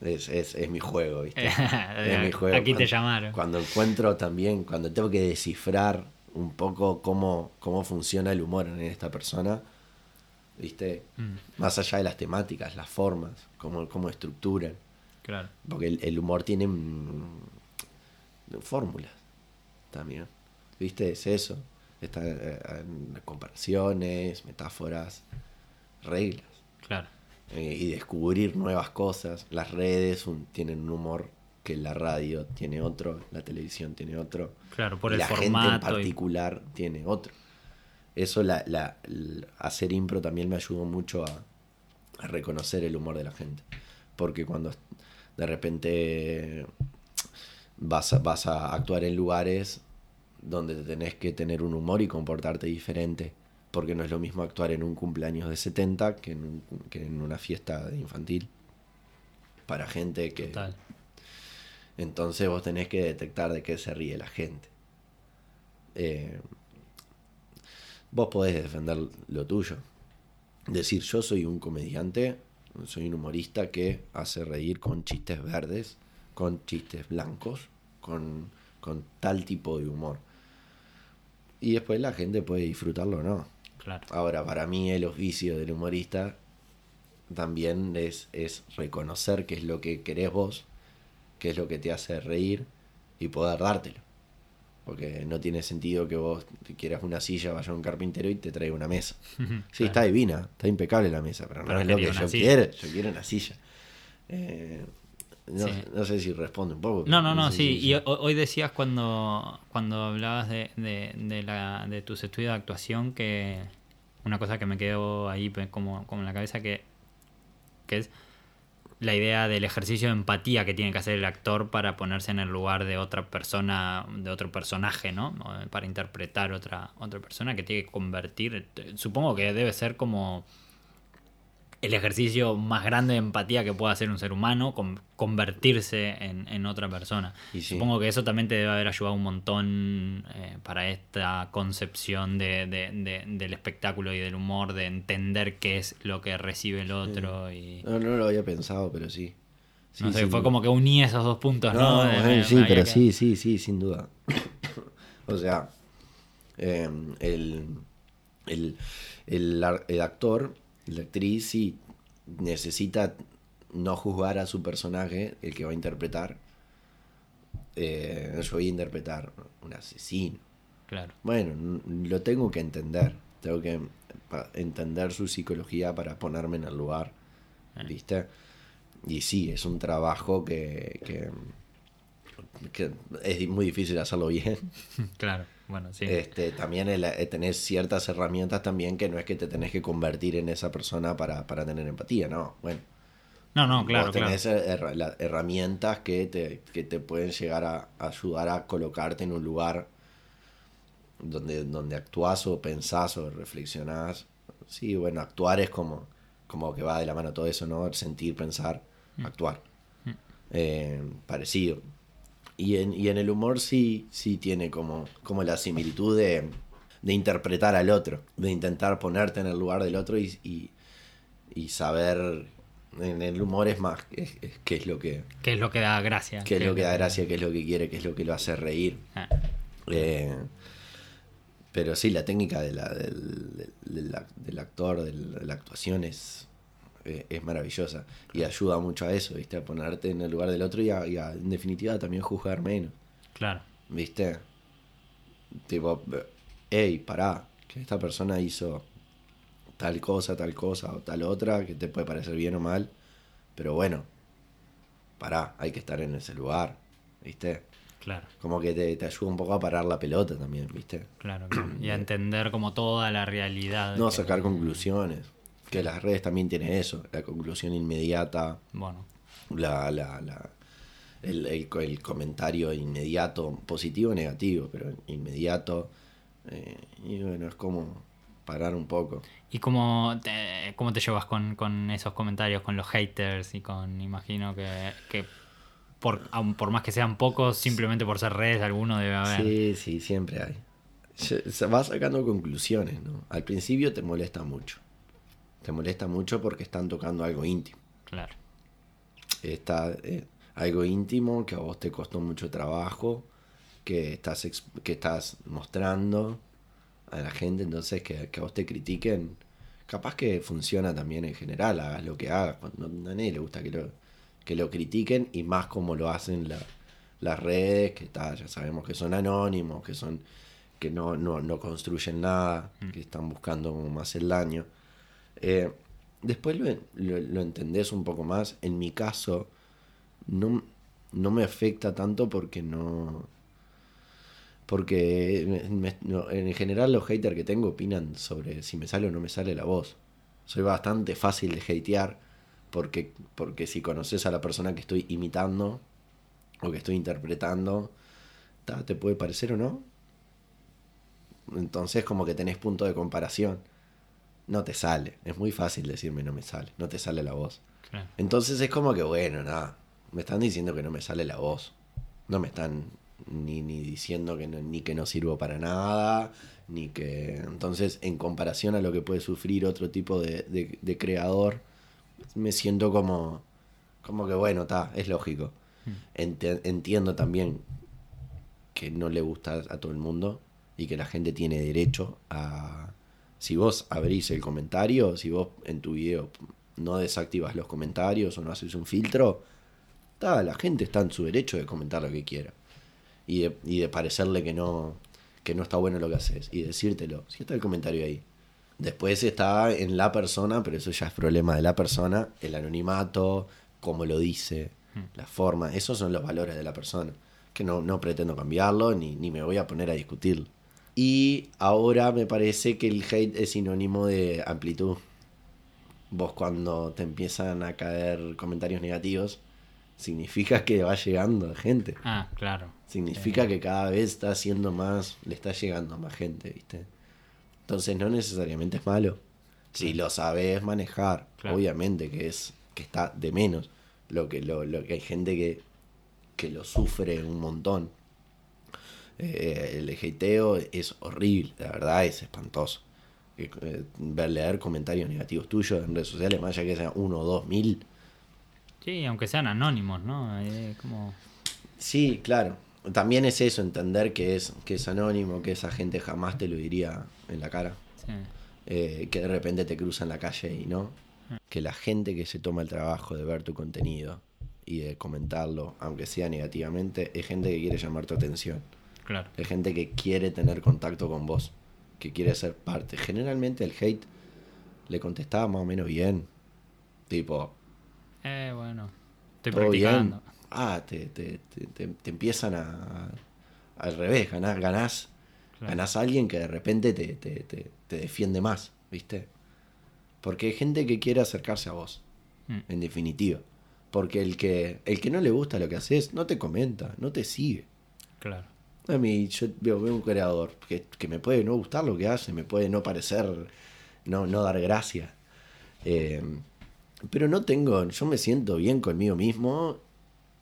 es, es, es mi juego, ¿viste? es mi juego. Aquí te llamaron. Cuando encuentro también, cuando tengo que descifrar un poco cómo, cómo funciona el humor en esta persona, ¿viste? Mm, Más allá de las temáticas, las formas, cómo, cómo estructuran. Claro. Porque el, el humor tiene mm, fórmulas también. ¿Viste? Es eso. Está eh, en comparaciones, metáforas, reglas. Claro. eh, y descubrir nuevas cosas. Las redes un- tienen un humor que la radio tiene otro, la televisión tiene otro. Claro, por y el la gente en y- particular tiene otro. Eso, la, la- hacer impro también me ayudó mucho a, a reconocer el humor de la gente. Porque cuando de repente vas a, vas a actuar en lugares donde te tenés que tener un humor y comportarte diferente. Porque no es lo mismo actuar en un cumpleaños de 70 que en, un- que en una fiesta infantil. Para gente que... Total. Entonces vos tenés que detectar de qué se ríe la gente. Eh, vos podés defender lo tuyo. Decir, yo soy un comediante, soy un humorista que hace reír con chistes verdes, con chistes blancos, con, con tal tipo de humor. Y después la gente puede disfrutarlo o no. Claro. Ahora, para mí el oficio del humorista también es, es reconocer qué es lo que querés vos, qué es lo que te hace reír y poder dártelo. Porque no tiene sentido que vos quieras una silla, vaya a un carpintero y te traiga una mesa. Sí, Claro. está divina, está impecable la mesa, pero no Pero es lo que yo silla. quiero. Yo quiero una silla. Eh, no, Sí. no sé si responde un poco. No, no, no, sí. si- Y ho- hoy decías cuando, cuando hablabas de, de, de la, de tus estudios de actuación que una cosa que me quedó ahí como, como en la cabeza que, que es la idea del ejercicio de empatía que tiene que hacer el actor para ponerse en el lugar de otra persona, de otro personaje, ¿no? Para interpretar otra, otra persona que tiene que convertir. Supongo que debe ser como el ejercicio más grande de empatía que puede hacer un ser humano, convertirse en, otra persona. Supongo que eso también te debe haber ayudado un montón eh, para esta concepción de, del espectáculo y del humor, de entender qué es lo que recibe el otro. Y... No, no lo había pensado, pero sí. no sé, fue como que uní esos dos puntos, ¿no? sí, pero sí, sí, sí, sin duda. o sea, em, el, el, el actor la actriz sí necesita no juzgar a su personaje, el que va a interpretar. Eh, yo voy a interpretar un asesino. Claro. Bueno, lo tengo que entender. Tengo que entender su psicología para ponerme en el lugar. Eh. ¿Viste? Y sí, es un trabajo que, que, que es muy difícil hacerlo bien. Claro. Bueno, Este, también el, eh, tenés ciertas herramientas también que no es que te tenés que convertir en esa persona para, tener empatía, no. Bueno. No, no, claro. Vos tenés herramientas que te, que te pueden llegar a, ayudar a colocarte en un lugar donde, donde actuás o pensás o reflexionás. Sí, bueno, actuar es como, como que va de la mano todo eso, ¿no? Sentir, pensar, mm. actuar. Mm. Eh, parecido. Y en, y en el humor sí, sí tiene como, como la similitud de, interpretar al otro, de intentar ponerte en el lugar del otro y, y, saber en el humor es más qué es, lo que qué es lo que da gracia qué es lo que da gracia qué es lo que quiere qué es lo que lo hace reír ah. eh, pero sí la técnica de la, del, del, actor de la actuación es eh, es maravillosa y ayuda mucho a eso, ¿viste? A ponerte en el lugar del otro y, a, en definitiva también juzgar menos. Claro. ¿Viste? Tipo, hey, pará, que esta persona hizo tal cosa, tal cosa o tal otra, que te puede parecer bien o mal, pero bueno, pará, hay que estar en ese lugar, ¿viste? Claro. Como que te, te, ayuda un poco a parar la pelota también, ¿viste? Claro, y a entender como toda la realidad. No, sacar conclusiones. Que las redes también tienen eso, la conclusión inmediata. Bueno. La, la, el, el, comentario inmediato, positivo o negativo, pero inmediato. Eh, y bueno, es como parar un poco. ¿Y cómo te, cómo te llevas con, con esos comentarios, con los haters y con, imagino que, que por, por más que sean pocos, simplemente por ser redes, alguno debe haber? Sí, sí, siempre hay. Se va sacando conclusiones, ¿no? Al principio te molesta mucho te molesta mucho porque están tocando algo íntimo. Claro. Está eh, algo íntimo que a vos te costó mucho trabajo, que estás, que estás mostrando a la gente, entonces que, a vos te critiquen. Capaz que funciona también en general, hagas lo que hagas. No, a nadie le gusta que lo, que lo critiquen y más como lo hacen las redes, que está, ya sabemos que son anónimos, que son que no, no, no construyen nada, mm. que están buscando más el daño. Eh, después lo, entendés un poco más. En mi caso, no, no me afecta tanto porque no. Porque en general los haters que tengo opinan sobre si me sale o no me sale la voz. Soy bastante fácil de hatear porque, porque si conoces a la persona que estoy imitando o que estoy interpretando, te puede parecer o no. Entonces como que tenés punto de comparación no te sale. Es muy fácil decirme no me sale, no te sale la voz. Entonces es como que, bueno, nada, me están diciendo que no me sale la voz. No me están ni, ni diciendo que no, ni que no sirvo para nada, ni que... Entonces, en comparación a lo que puede sufrir otro tipo de, de, creador, me siento como, como que, bueno, está, es lógico. Hmm. entiendo también que no le gusta a todo el mundo y que la gente tiene derecho a si vos abrís el comentario, si vos en tu video no desactivas los comentarios o no haces un filtro, la gente está en su derecho de comentar lo que quiera. Y de, y de parecerle que no, que no está bueno lo que haces. Y decírtelo. Si está el comentario ahí. Después está en la persona, pero eso ya es problema de la persona, el anonimato, cómo lo dice, hmm. la forma. Esos son los valores de la persona. Que no, no pretendo cambiarlo ni, ni me voy a poner a discutirlo. Y ahora me parece que el hate es sinónimo de amplitud. vos cuando te empiezan a caer comentarios negativos, significa que va llegando gente. Ah, claro. Significa que cada vez está haciendo más, le está llegando a más gente, ¿viste? Entonces no necesariamente es malo. Si lo sabes manejar, Claro. obviamente que es que está de menos. Lo que, lo, lo que hay gente que, que lo sufre un montón. Eh, el hateo es horrible, la verdad es espantoso. Eh, eh, ver leer comentarios negativos tuyos en redes sociales, más allá que sean uno o dos mil, Sí, aunque sean anónimos, ¿no? Eh, como... Sí, claro. También es eso, entender que es, que es anónimo, que esa gente jamás te lo diría en la cara. sí. Eh, que de repente te cruza en la calle y no. Mm. Que la gente que se toma el trabajo de ver tu contenido y de comentarlo, aunque sea negativamente, es gente que quiere llamar tu atención. Claro. Gente que quiere tener contacto con vos, que quiere ser parte. Generalmente el hate le contestaba más o menos bien. Tipo, Eh, bueno. Estoy todo bien. practicando. Ah, te, te, te, te- empiezan a, al revés, ganás, ganás, Claro. ganás a alguien que de repente te, te, te, te defiende más, ¿viste? Porque hay gente que quiere acercarse a vos, Mm, en definitiva. Porque el que, el que no le gusta lo que haces, no te comenta, no te sigue. Claro. A mí, yo veo, veo un creador que, que me puede no gustar lo que hace, me puede no parecer, no, no dar gracia. Eh, pero no tengo, yo me siento bien conmigo mismo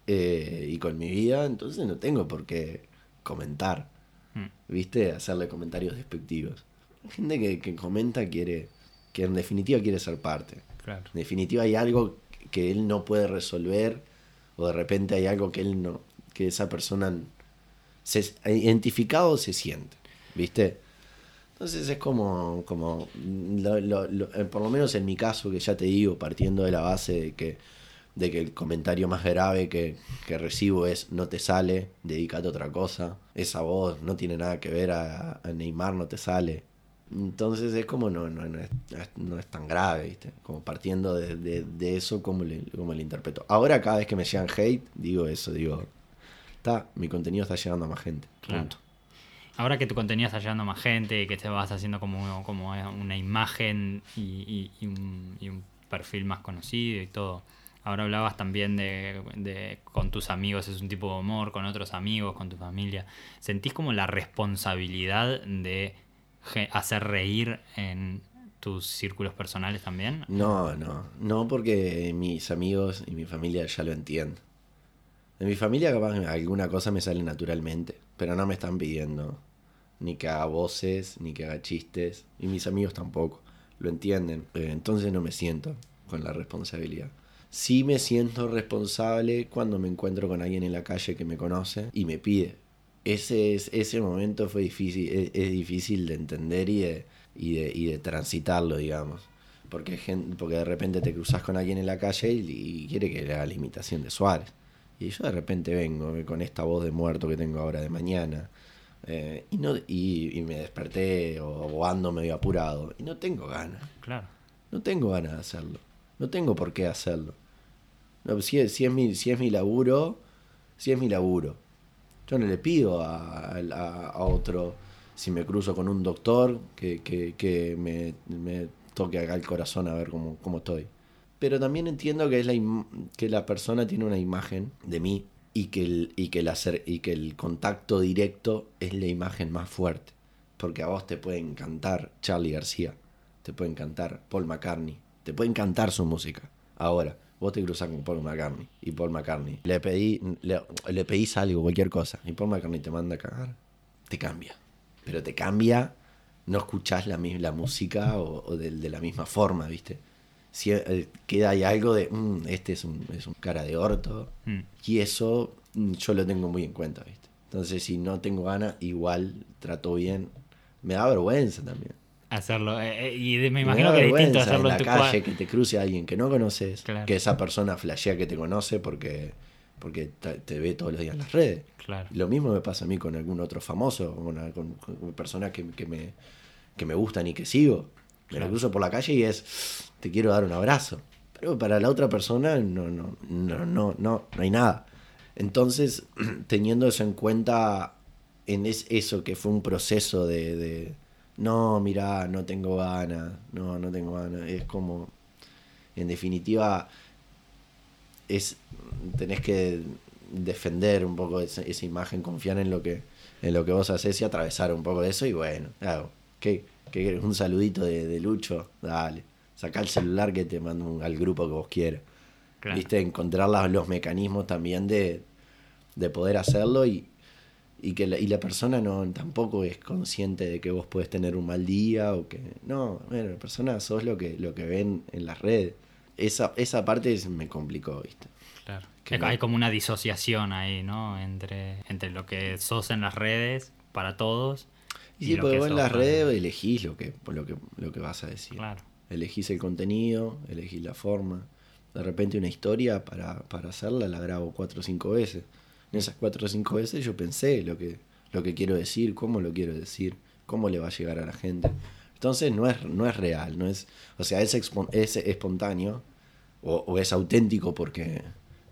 eh, y con mi vida, entonces no tengo por qué comentar, Mm, ¿viste? Hacerle comentarios despectivos. La gente que, que comenta quiere, que en definitiva quiere ser parte. claro. En definitiva hay algo que él no puede resolver o de repente hay algo que él no, que esa persona se identificado se siente, ¿viste? Entonces es como, como eh, por lo menos en mi caso, que ya te digo, partiendo de la base de que, de que el comentario más grave que, que recibo es no te sale, dedícate a otra cosa, esa voz no tiene nada que ver a, Neymar, no te sale. Entonces es como no, no, no, es, no es tan grave, ¿viste? Como partiendo de, de- de eso, como le, como le interpreto. Ahora cada vez que me llegan hate, digo eso, digo, está, mi contenido está llegando a más gente. Claro. Punto. Ahora que tu contenido está llegando a más gente, que te vas haciendo como, como una imagen y, y- y un, y un perfil más conocido y todo. Ahora hablabas también de, de con tus amigos, es un tipo de humor, con otros amigos, con tu familia. ¿Sentís como la responsabilidad de hacer reír en tus círculos personales también? No, no, no porque mis amigos y mi familia ya lo entienden. En mi familia capaz alguna cosa me sale naturalmente, pero no me están pidiendo ni que haga voces, ni que haga chistes, y mis amigos tampoco, lo entienden, Eh, entonces no me siento con la responsabilidad. Sí me siento responsable cuando me encuentro con alguien en la calle que me conoce y me pide. Ese, es, ese momento fue difícil, es, es difícil de entender y de, y de, de transitarlo, digamos. Porque, porque de repente te cruzas con alguien en la calle y, y quiere que le haga la imitación de Suárez. Y yo de repente vengo eh, con esta voz de muerto que tengo ahora de mañana. eh, y, no, y, y me desperté o, o ando medio apurado. Y no tengo ganas. Claro. No tengo ganas de hacerlo. No tengo por qué hacerlo. No, si, es, si, es mi, si es mi laburo, si es mi laburo. Yo no le pido a, a- a otro, si me cruzo con un doctor, que, que- que me, me toque acá el corazón a ver cómo, cómo estoy. Pero también entiendo que, es la que la persona tiene una imagen de mí y que, el, y, que el hacer, y que el contacto directo es la imagen más fuerte. Porque a vos te puede encantar Charlie García, te puede encantar Paul McCartney, te puede encantar su música. Ahora, vos te cruzás con Paul McCartney y Paul McCartney. Le, pedí, le, le pedís algo, cualquier cosa, y Paul McCartney te manda a cagar, te cambia. Pero te cambia, no escuchás la, la música o, o de, de la misma forma, ¿viste? Si eh, queda ahí algo de, "Mm, este es un, es un cara de orto, Mm, y eso mm, yo lo tengo muy en cuenta, ¿viste? Entonces, si no tengo ganas, igual trato bien. Me da vergüenza también. Hacerlo. eh, eh, y me Me imagino da que es distinto hacerlo en en la tu calle que te cruce alguien que no conoces, Claro. que esa persona flashea que te conoce porque, porque te ve todos los días en las redes. Claro. Lo mismo me pasa a mí con algún otro famoso, con, una- con- con personas que, que me, que me gustan y que sigo. Me Claro. la cruzo por la calle y es, te quiero dar un abrazo. Pero para la otra persona no, no, no, no, no, no hay nada. Entonces, teniendo eso en cuenta, en es, eso que fue un proceso de, no, mirá, no tengo ganas, no, no tengo ganas, es como, en definitiva es tenés que defender un poco esa, esa imagen, confiar en lo que en lo que vos haces y atravesar un poco de eso y bueno, hago. ¿Qué, querés? Un saludito de, de Lucho, dale. Saca el celular que te mando un- al grupo que vos quieras. Claro. ¿Viste? Encontrar las- los mecanismos también de, de poder hacerlo y, y que la, y la persona no tampoco es consciente de que vos puedes tener un mal día o que no bueno la persona sos lo que lo que ven en las redes esa esa parte me complicó viste Claro. Que no- Hay como una disociación ahí, ¿no? Entre, entre lo que sos en las redes para todos. Y sí porque que vos en las redes elegís lo que lo que lo que vas a decir. Claro. elegís el contenido elegís la forma. De repente una historia para, para hacerla la grabo cuatro o cinco veces. En esas cuatro o cinco veces yo pensé lo que lo que quiero decir cómo lo quiero decir cómo le va a llegar a la gente. Entonces no es no es real no es o sea es, expo- es espontáneo o, o es auténtico porque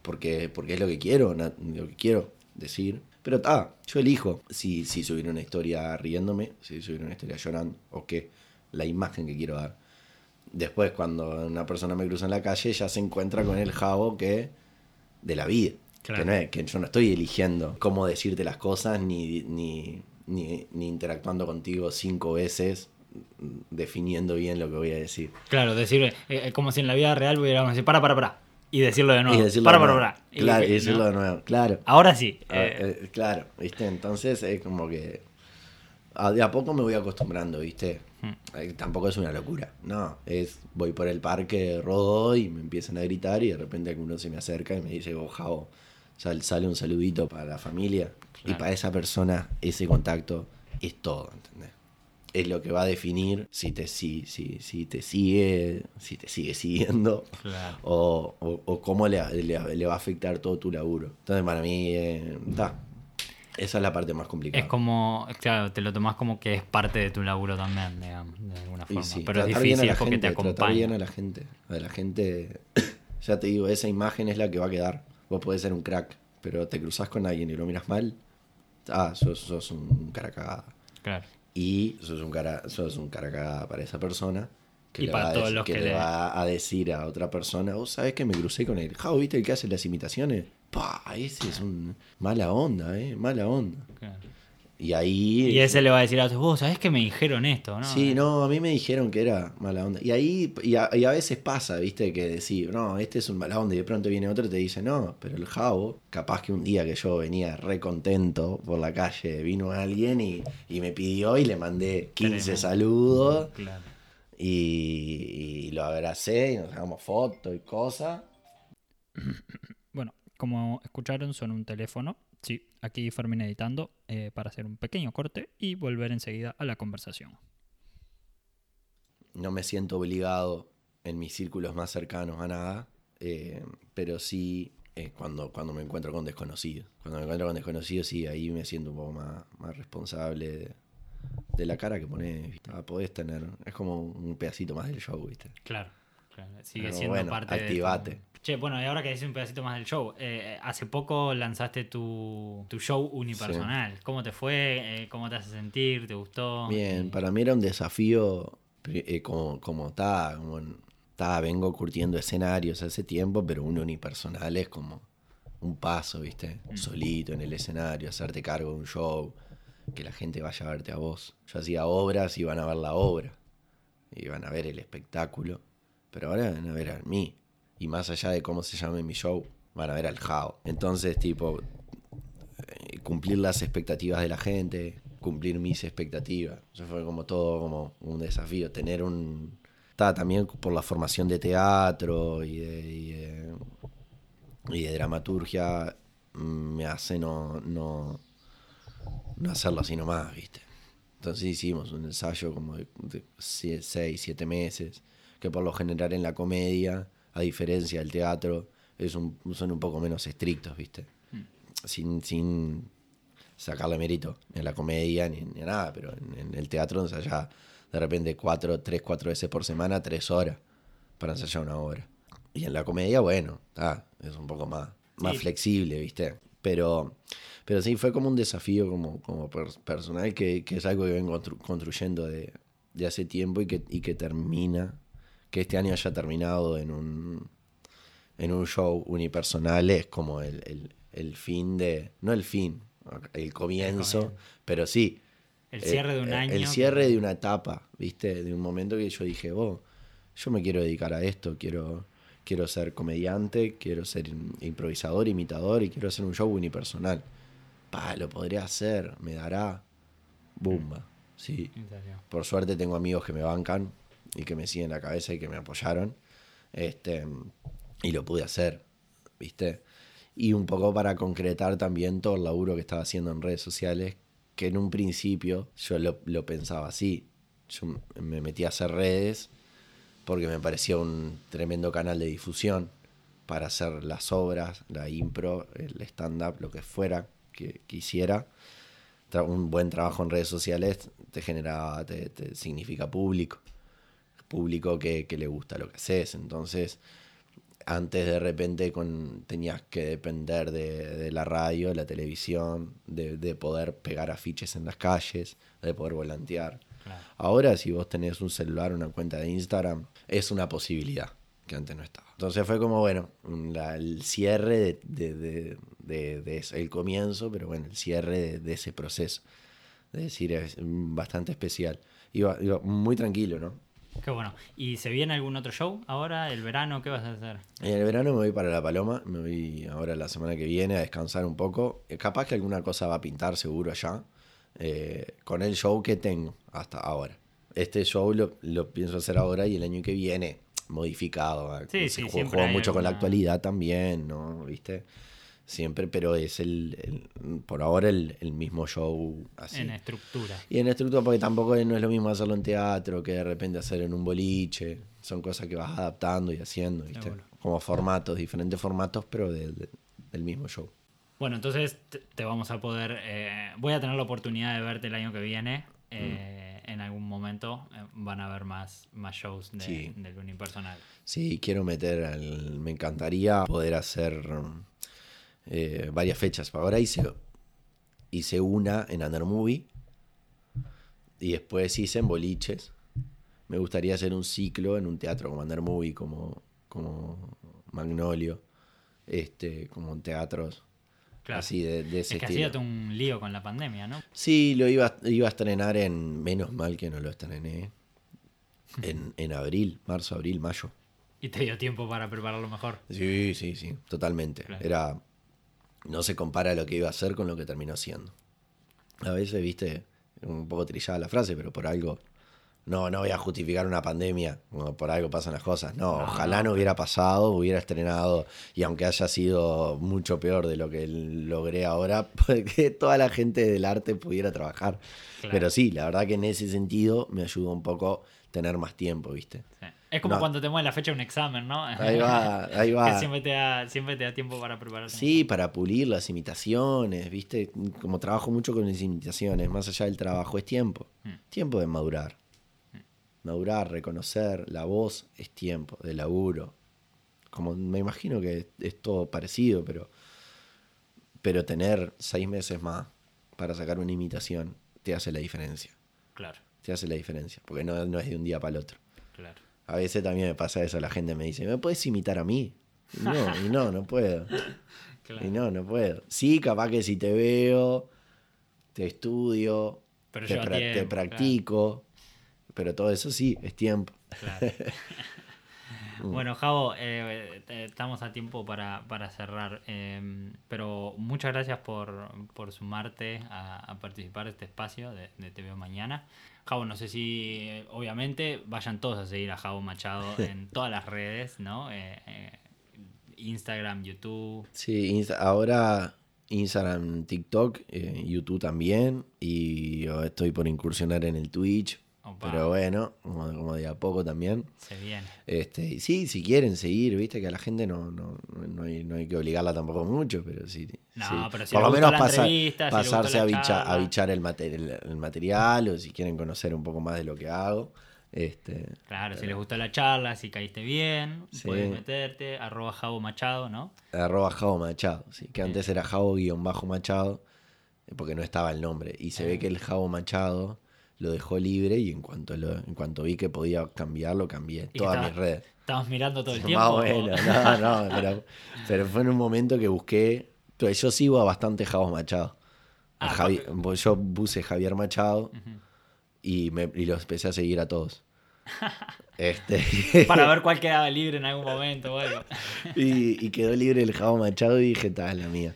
porque porque es lo que quiero lo que quiero decir pero ah yo elijo si si subir una historia riéndome si subir una historia llorando o qué la imagen que quiero dar después cuando una persona me cruza en la calle ya se encuentra con el jabo que de la vida Claro. que, no es- que yo no estoy eligiendo cómo decirte las cosas ni, ni, ni, ni interactuando contigo cinco veces definiendo bien lo que voy a decir Claro, decir, eh, eh, como si en la vida real pudiéramos decir, para, para, para. Y decirlo de nuevo. y decirlo para, de para, nuevo. para. Y- claro y ¿no? decirlo de nuevo claro Ahora sí. Ah, eh, eh, claro, ¿viste? Entonces es como que a- de a poco me voy acostumbrando, ¿viste? Hmm. Eh, Tampoco es una locura, no, es voy por el parque, rodo y me empiezan a gritar y de repente alguno se me acerca y me dice, oh, Javo, sal- sale un saludito para la familia y para esa persona ese contacto es todo, ¿entendés? Es lo que va a definir si te, si, si, si te sigue, si te sigue siguiendo Claro. o, o- o cómo le, le- le va a afectar todo tu laburo. Entonces, para mí, eh, ta, esa es la parte más complicada. Es como, claro, te lo tomás como que es parte de tu laburo también, digamos, de alguna forma. sí, Pero es difícil porque gente, te tratar bien acompaña. a la gente. A la gente, ya te digo, esa imagen es la que va a quedar. Vos podés ser un crack, pero te cruzas con alguien y lo miras mal, ah, sos, sos un cara cagada. Claro. Y sos un cara, sos un cara cagada para esa persona. Que Y le para va a todos los que que le le- va a decir a otra persona, vos sabés que me crucé con él. Jao, ¿viste el que hace las imitaciones? Pa, ese es un mala onda, eh, mala onda. claro. Y ahí. Y ese le va a decir a otros, vos sabés que me dijeron esto, ¿no? Sí, no, a mí me dijeron que era mala onda. Y ahí, y a, y a veces pasa, viste, que decir, no, este es un mala onda, y de pronto viene otro y te dice, no, pero el jabo, capaz que un día que yo venía re contento por la calle, vino alguien y, y me pidió y le mandé 15 Tremendo. saludos Claro. y, y lo abracé y nos sacamos fotos y cosas. Bueno, como escucharon, son un teléfono. Sí, aquí Fermín editando eh, para hacer un pequeño corte y volver enseguida a la conversación. No me siento obligado en mis círculos más cercanos a nada, eh, pero sí eh, cuando, cuando me encuentro con desconocidos. Cuando me encuentro con desconocidos, sí, ahí me siento un poco más, más responsable de, de la cara que pones. ¿viste? Ah, podés tener, es como un pedacito más del show, ¿viste? Claro. Sigue Pero siendo bueno, parte activate. de. Che, bueno, y ahora que dices un pedacito más del show, eh, hace poco lanzaste tu, tu show unipersonal. ¿Cómo te fue? Eh, ¿Cómo te hace sentir? ¿Te gustó? Bien, para mí era un desafío eh, como, como está, como ta, vengo curtiendo escenarios hace tiempo, pero un unipersonal es como un paso, ¿viste? Solito en el escenario, hacerte cargo de un show, que la gente vaya a verte a vos. Yo hacía obras y van a ver la obra, y van a ver el espectáculo, pero ahora van a ver a mí. Y más allá de cómo se llame mi show, van a ver al Jao. Entonces, tipo, eh, cumplir las expectativas de la gente, cumplir mis expectativas. Eso fue como todo como un desafío, tener un... Está también por la formación de teatro y de, y y dramaturgia, mm, me hace no, no, no hacerlo así nomás, ¿viste? Entonces hicimos un ensayo como de, de sie- seis, siete meses, que por lo general en la comedia, a diferencia del teatro, es un, son un poco menos estrictos, ¿viste? Sin, sin sacarle mérito en la comedia ni, ni nada, pero en, en el teatro ensayaba de repente cuatro, tres, cuatro veces por semana, tres horas para ensayar una obra. Y en la comedia, bueno, ah, es un poco más, más Sí. flexible, ¿viste? Pero, pero sí, fue como un desafío como, como per- personal que, que es algo que vengo constru- construyendo de, de hace tiempo y que, y que termina, que este año haya terminado en un, en un show unipersonal es como el, el- el fin de, no el fin, el comienzo, pero sí. El cierre de un eh, año. El cierre de una etapa, ¿viste? De un momento que yo dije, vos, yo me quiero dedicar a esto, quiero, quiero ser comediante, quiero ser im- improvisador, imitador y quiero hacer un show unipersonal. Pa, lo podría hacer, me dará. Bumba. Sí. Por suerte tengo amigos que me bancan y que me siguen la cabeza y que me apoyaron. Este, y lo pude hacer, ¿viste? Y un poco para concretar también todo el laburo que estaba haciendo en redes sociales, que en un principio yo lo, lo pensaba así. Yo me metí a hacer redes porque me parecía un tremendo canal de difusión para hacer las obras, la impro, el stand-up, lo que fuera que quisiera. Un buen trabajo en redes sociales te genera, te significa público. Público que, que le gusta lo que haces. Entonces, antes de repente con, tenías que depender de, de la radio, la televisión, de, de poder pegar afiches en las calles, de poder volantear. Claro. Ahora, si vos tenés un celular, una cuenta de Instagram, es una posibilidad que antes no estaba. Entonces fue como, bueno, la- el cierre de, de- eso, el comienzo, pero bueno, el cierre de, de ese proceso. Es decir, es mm, bastante especial. Iba, iba muy tranquilo, ¿no? Qué bueno. ¿Y se viene algún otro show ahora, el verano? ¿Qué vas a hacer? En el verano me voy para La Paloma, me voy ahora la semana que viene a descansar un poco. Eh, Capaz que alguna cosa va a pintar seguro allá, eh, con el show que tengo hasta ahora. Este show lo, lo pienso hacer ahora y el año que viene modificado. Sí, sí, juego hay mucho con la alguna- actualidad también, ¿no? ¿Viste? Siempre, pero es el, el- por ahora el, el mismo show así. En estructura. Y en estructura, porque tampoco no es lo mismo hacerlo en teatro que de repente hacer en un boliche. Son cosas que vas adaptando y haciendo, ¿viste? Como formatos, diferentes formatos, pero del- del- del mismo show. Bueno, entonces te, vamos a poder. eh, voy a tener la oportunidad de verte el año que viene. eh, En algún momento eh, van a haber más, más shows de, Sí. del unipersonal. Sí, quiero meter, al- me encantaría poder hacer eh, varias fechas. Ahora hice, hice una en Under Movie y después hice en boliches. Me gustaría hacer un ciclo en un teatro como Under Movie, como, como Magnolio, este, como en teatros Claro. así de, de Es ese que estilo. un lío con la pandemia, ¿no? Sí, lo iba, iba a estrenar en. Menos mal que no lo estrené. En, en abril, marzo, abril, mayo. Y te dio tiempo para prepararlo mejor. Sí, sí, sí, totalmente. Claro. Era. No se compara lo que iba a hacer con lo que terminó siendo. A veces, viste, un poco trillada la frase, pero por algo. No, no voy a justificar una pandemia, por algo pasan las cosas. No, No, ojalá no, hubiera pasado, hubiera estrenado, y aunque haya sido mucho peor de lo que logré ahora, porque toda la gente del arte pudiera trabajar. Claro. Pero sí, la verdad que en ese sentido me ayudó un poco tener más tiempo, ¿viste? Sí. Es como No. cuando te mueven la fecha de un examen, ¿no? Ahí va, ahí va. que siempre te, da, siempre te da tiempo para prepararte. Sí, para pulir las imitaciones, ¿viste? Como trabajo mucho con las imitaciones, más allá del trabajo, es tiempo. Mm. Tiempo de madurar. Madurar, reconocer, la voz es tiempo de laburo. Como me imagino que es, es todo parecido, pero, pero tener seis meses más para sacar una imitación te hace la diferencia. Claro, Te hace la diferencia, porque no, no es de un día para el otro. claro. A veces también me pasa eso, la gente me dice, ¿me puedes imitar a mí? Y no, y no, no puedo. claro. Y no, no puedo. Sí, capaz que si te veo, te estudio, Pero te, practico, pero todo eso sí, es tiempo. Claro. bueno, Javo, eh, estamos a tiempo para, para cerrar, eh, pero muchas gracias por, por sumarte a, a participar de este espacio de, de Te Veo Mañana. Javo, no sé si, eh, obviamente, vayan todos a seguir a Javo Machado en todas las redes, ¿no? Eh, eh, Instagram, YouTube. Sí, Insta- ahora Instagram, TikTok, YouTube también, y yo estoy por incursionar en el Twitch, Opa. pero bueno, como, como de a poco también. Se viene. Este, y sí, si quieren seguir, viste que a la gente no, no, no, hay, no hay que obligarla tampoco mucho, pero sí. No, sí. pero si Por lo menos pasar- si pasarse a, bichar el, mater- el material o si quieren conocer un poco más de lo que hago. Este, Claro, si les gustó la charla, si caíste bien, Sí. puedes meterte, arroba Javo Machado, ¿no? arroba Javo Machado, sí, que antes era Javo guion bajo Machado, eh, porque no estaba el nombre. Y se ve que el Javo Machado lo dejó libre y en cuanto, lo- en cuanto vi que podía cambiarlo, cambié todas estaba- mis redes. Estabas mirando todo el tiempo. Más o menos, no, no, pero, pero fue en un momento que busqué. pues Yo sigo a bastante Javos Machado. Ah, Javi- porque- pues yo puse Javier Machado y, me, y los empecé a seguir a todos. este, Para ver cuál quedaba libre en algún momento o algo. y, y quedó libre el Javo Machado y dije, tal, la mía.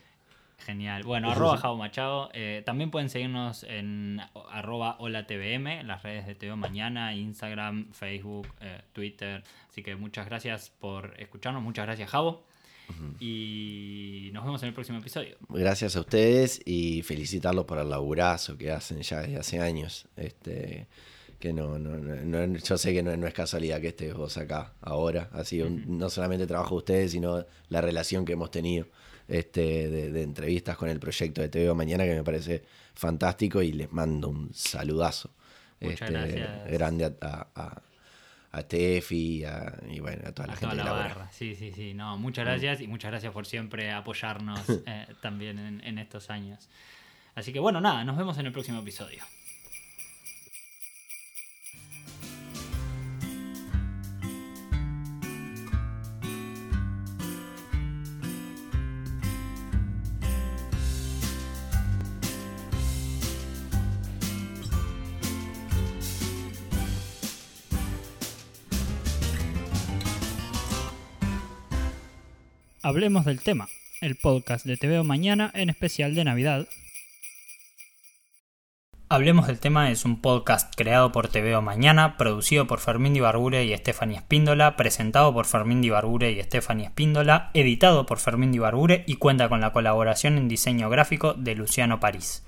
Genial. Bueno, arroba Javo Machado. Eh, también pueden seguirnos en arroba hola TVM, las redes de TVO Mañana, Instagram, Facebook, eh, Twitter. Así que muchas gracias por escucharnos. Muchas gracias, Javo. Y nos vemos en el próximo episodio. Gracias a ustedes y felicitarlos por el laburazo que hacen ya desde hace años. Este, que no, no, no- no- yo sé que no, no es casualidad que estés vos acá ahora. Ha sido un- no solamente el trabajo de ustedes, sino la relación que hemos tenido este, de, de entrevistas con el proyecto de TV Mañana, que me parece fantástico y les mando un saludazo. Muchas este, gracias. Grande a, a, a- a Tefi a- y bueno, a toda la A gente toda la barra. Sí, sí, sí. No, muchas gracias y muchas gracias por siempre apoyarnos eh, también en, en estos años. Así que bueno, nada, nos vemos en el próximo episodio. Hablemos del tema, el podcast de Te Veo Mañana en especial de Navidad. Hablemos del tema es un podcast creado por Te Veo Mañana, producido por Fermín Dibarbure y Stephanie Espíndola, presentado por Fermín Dibarbure y Stephanie Espíndola, editado por Fermín Dibarbure y cuenta con la colaboración en diseño gráfico de Luciano París.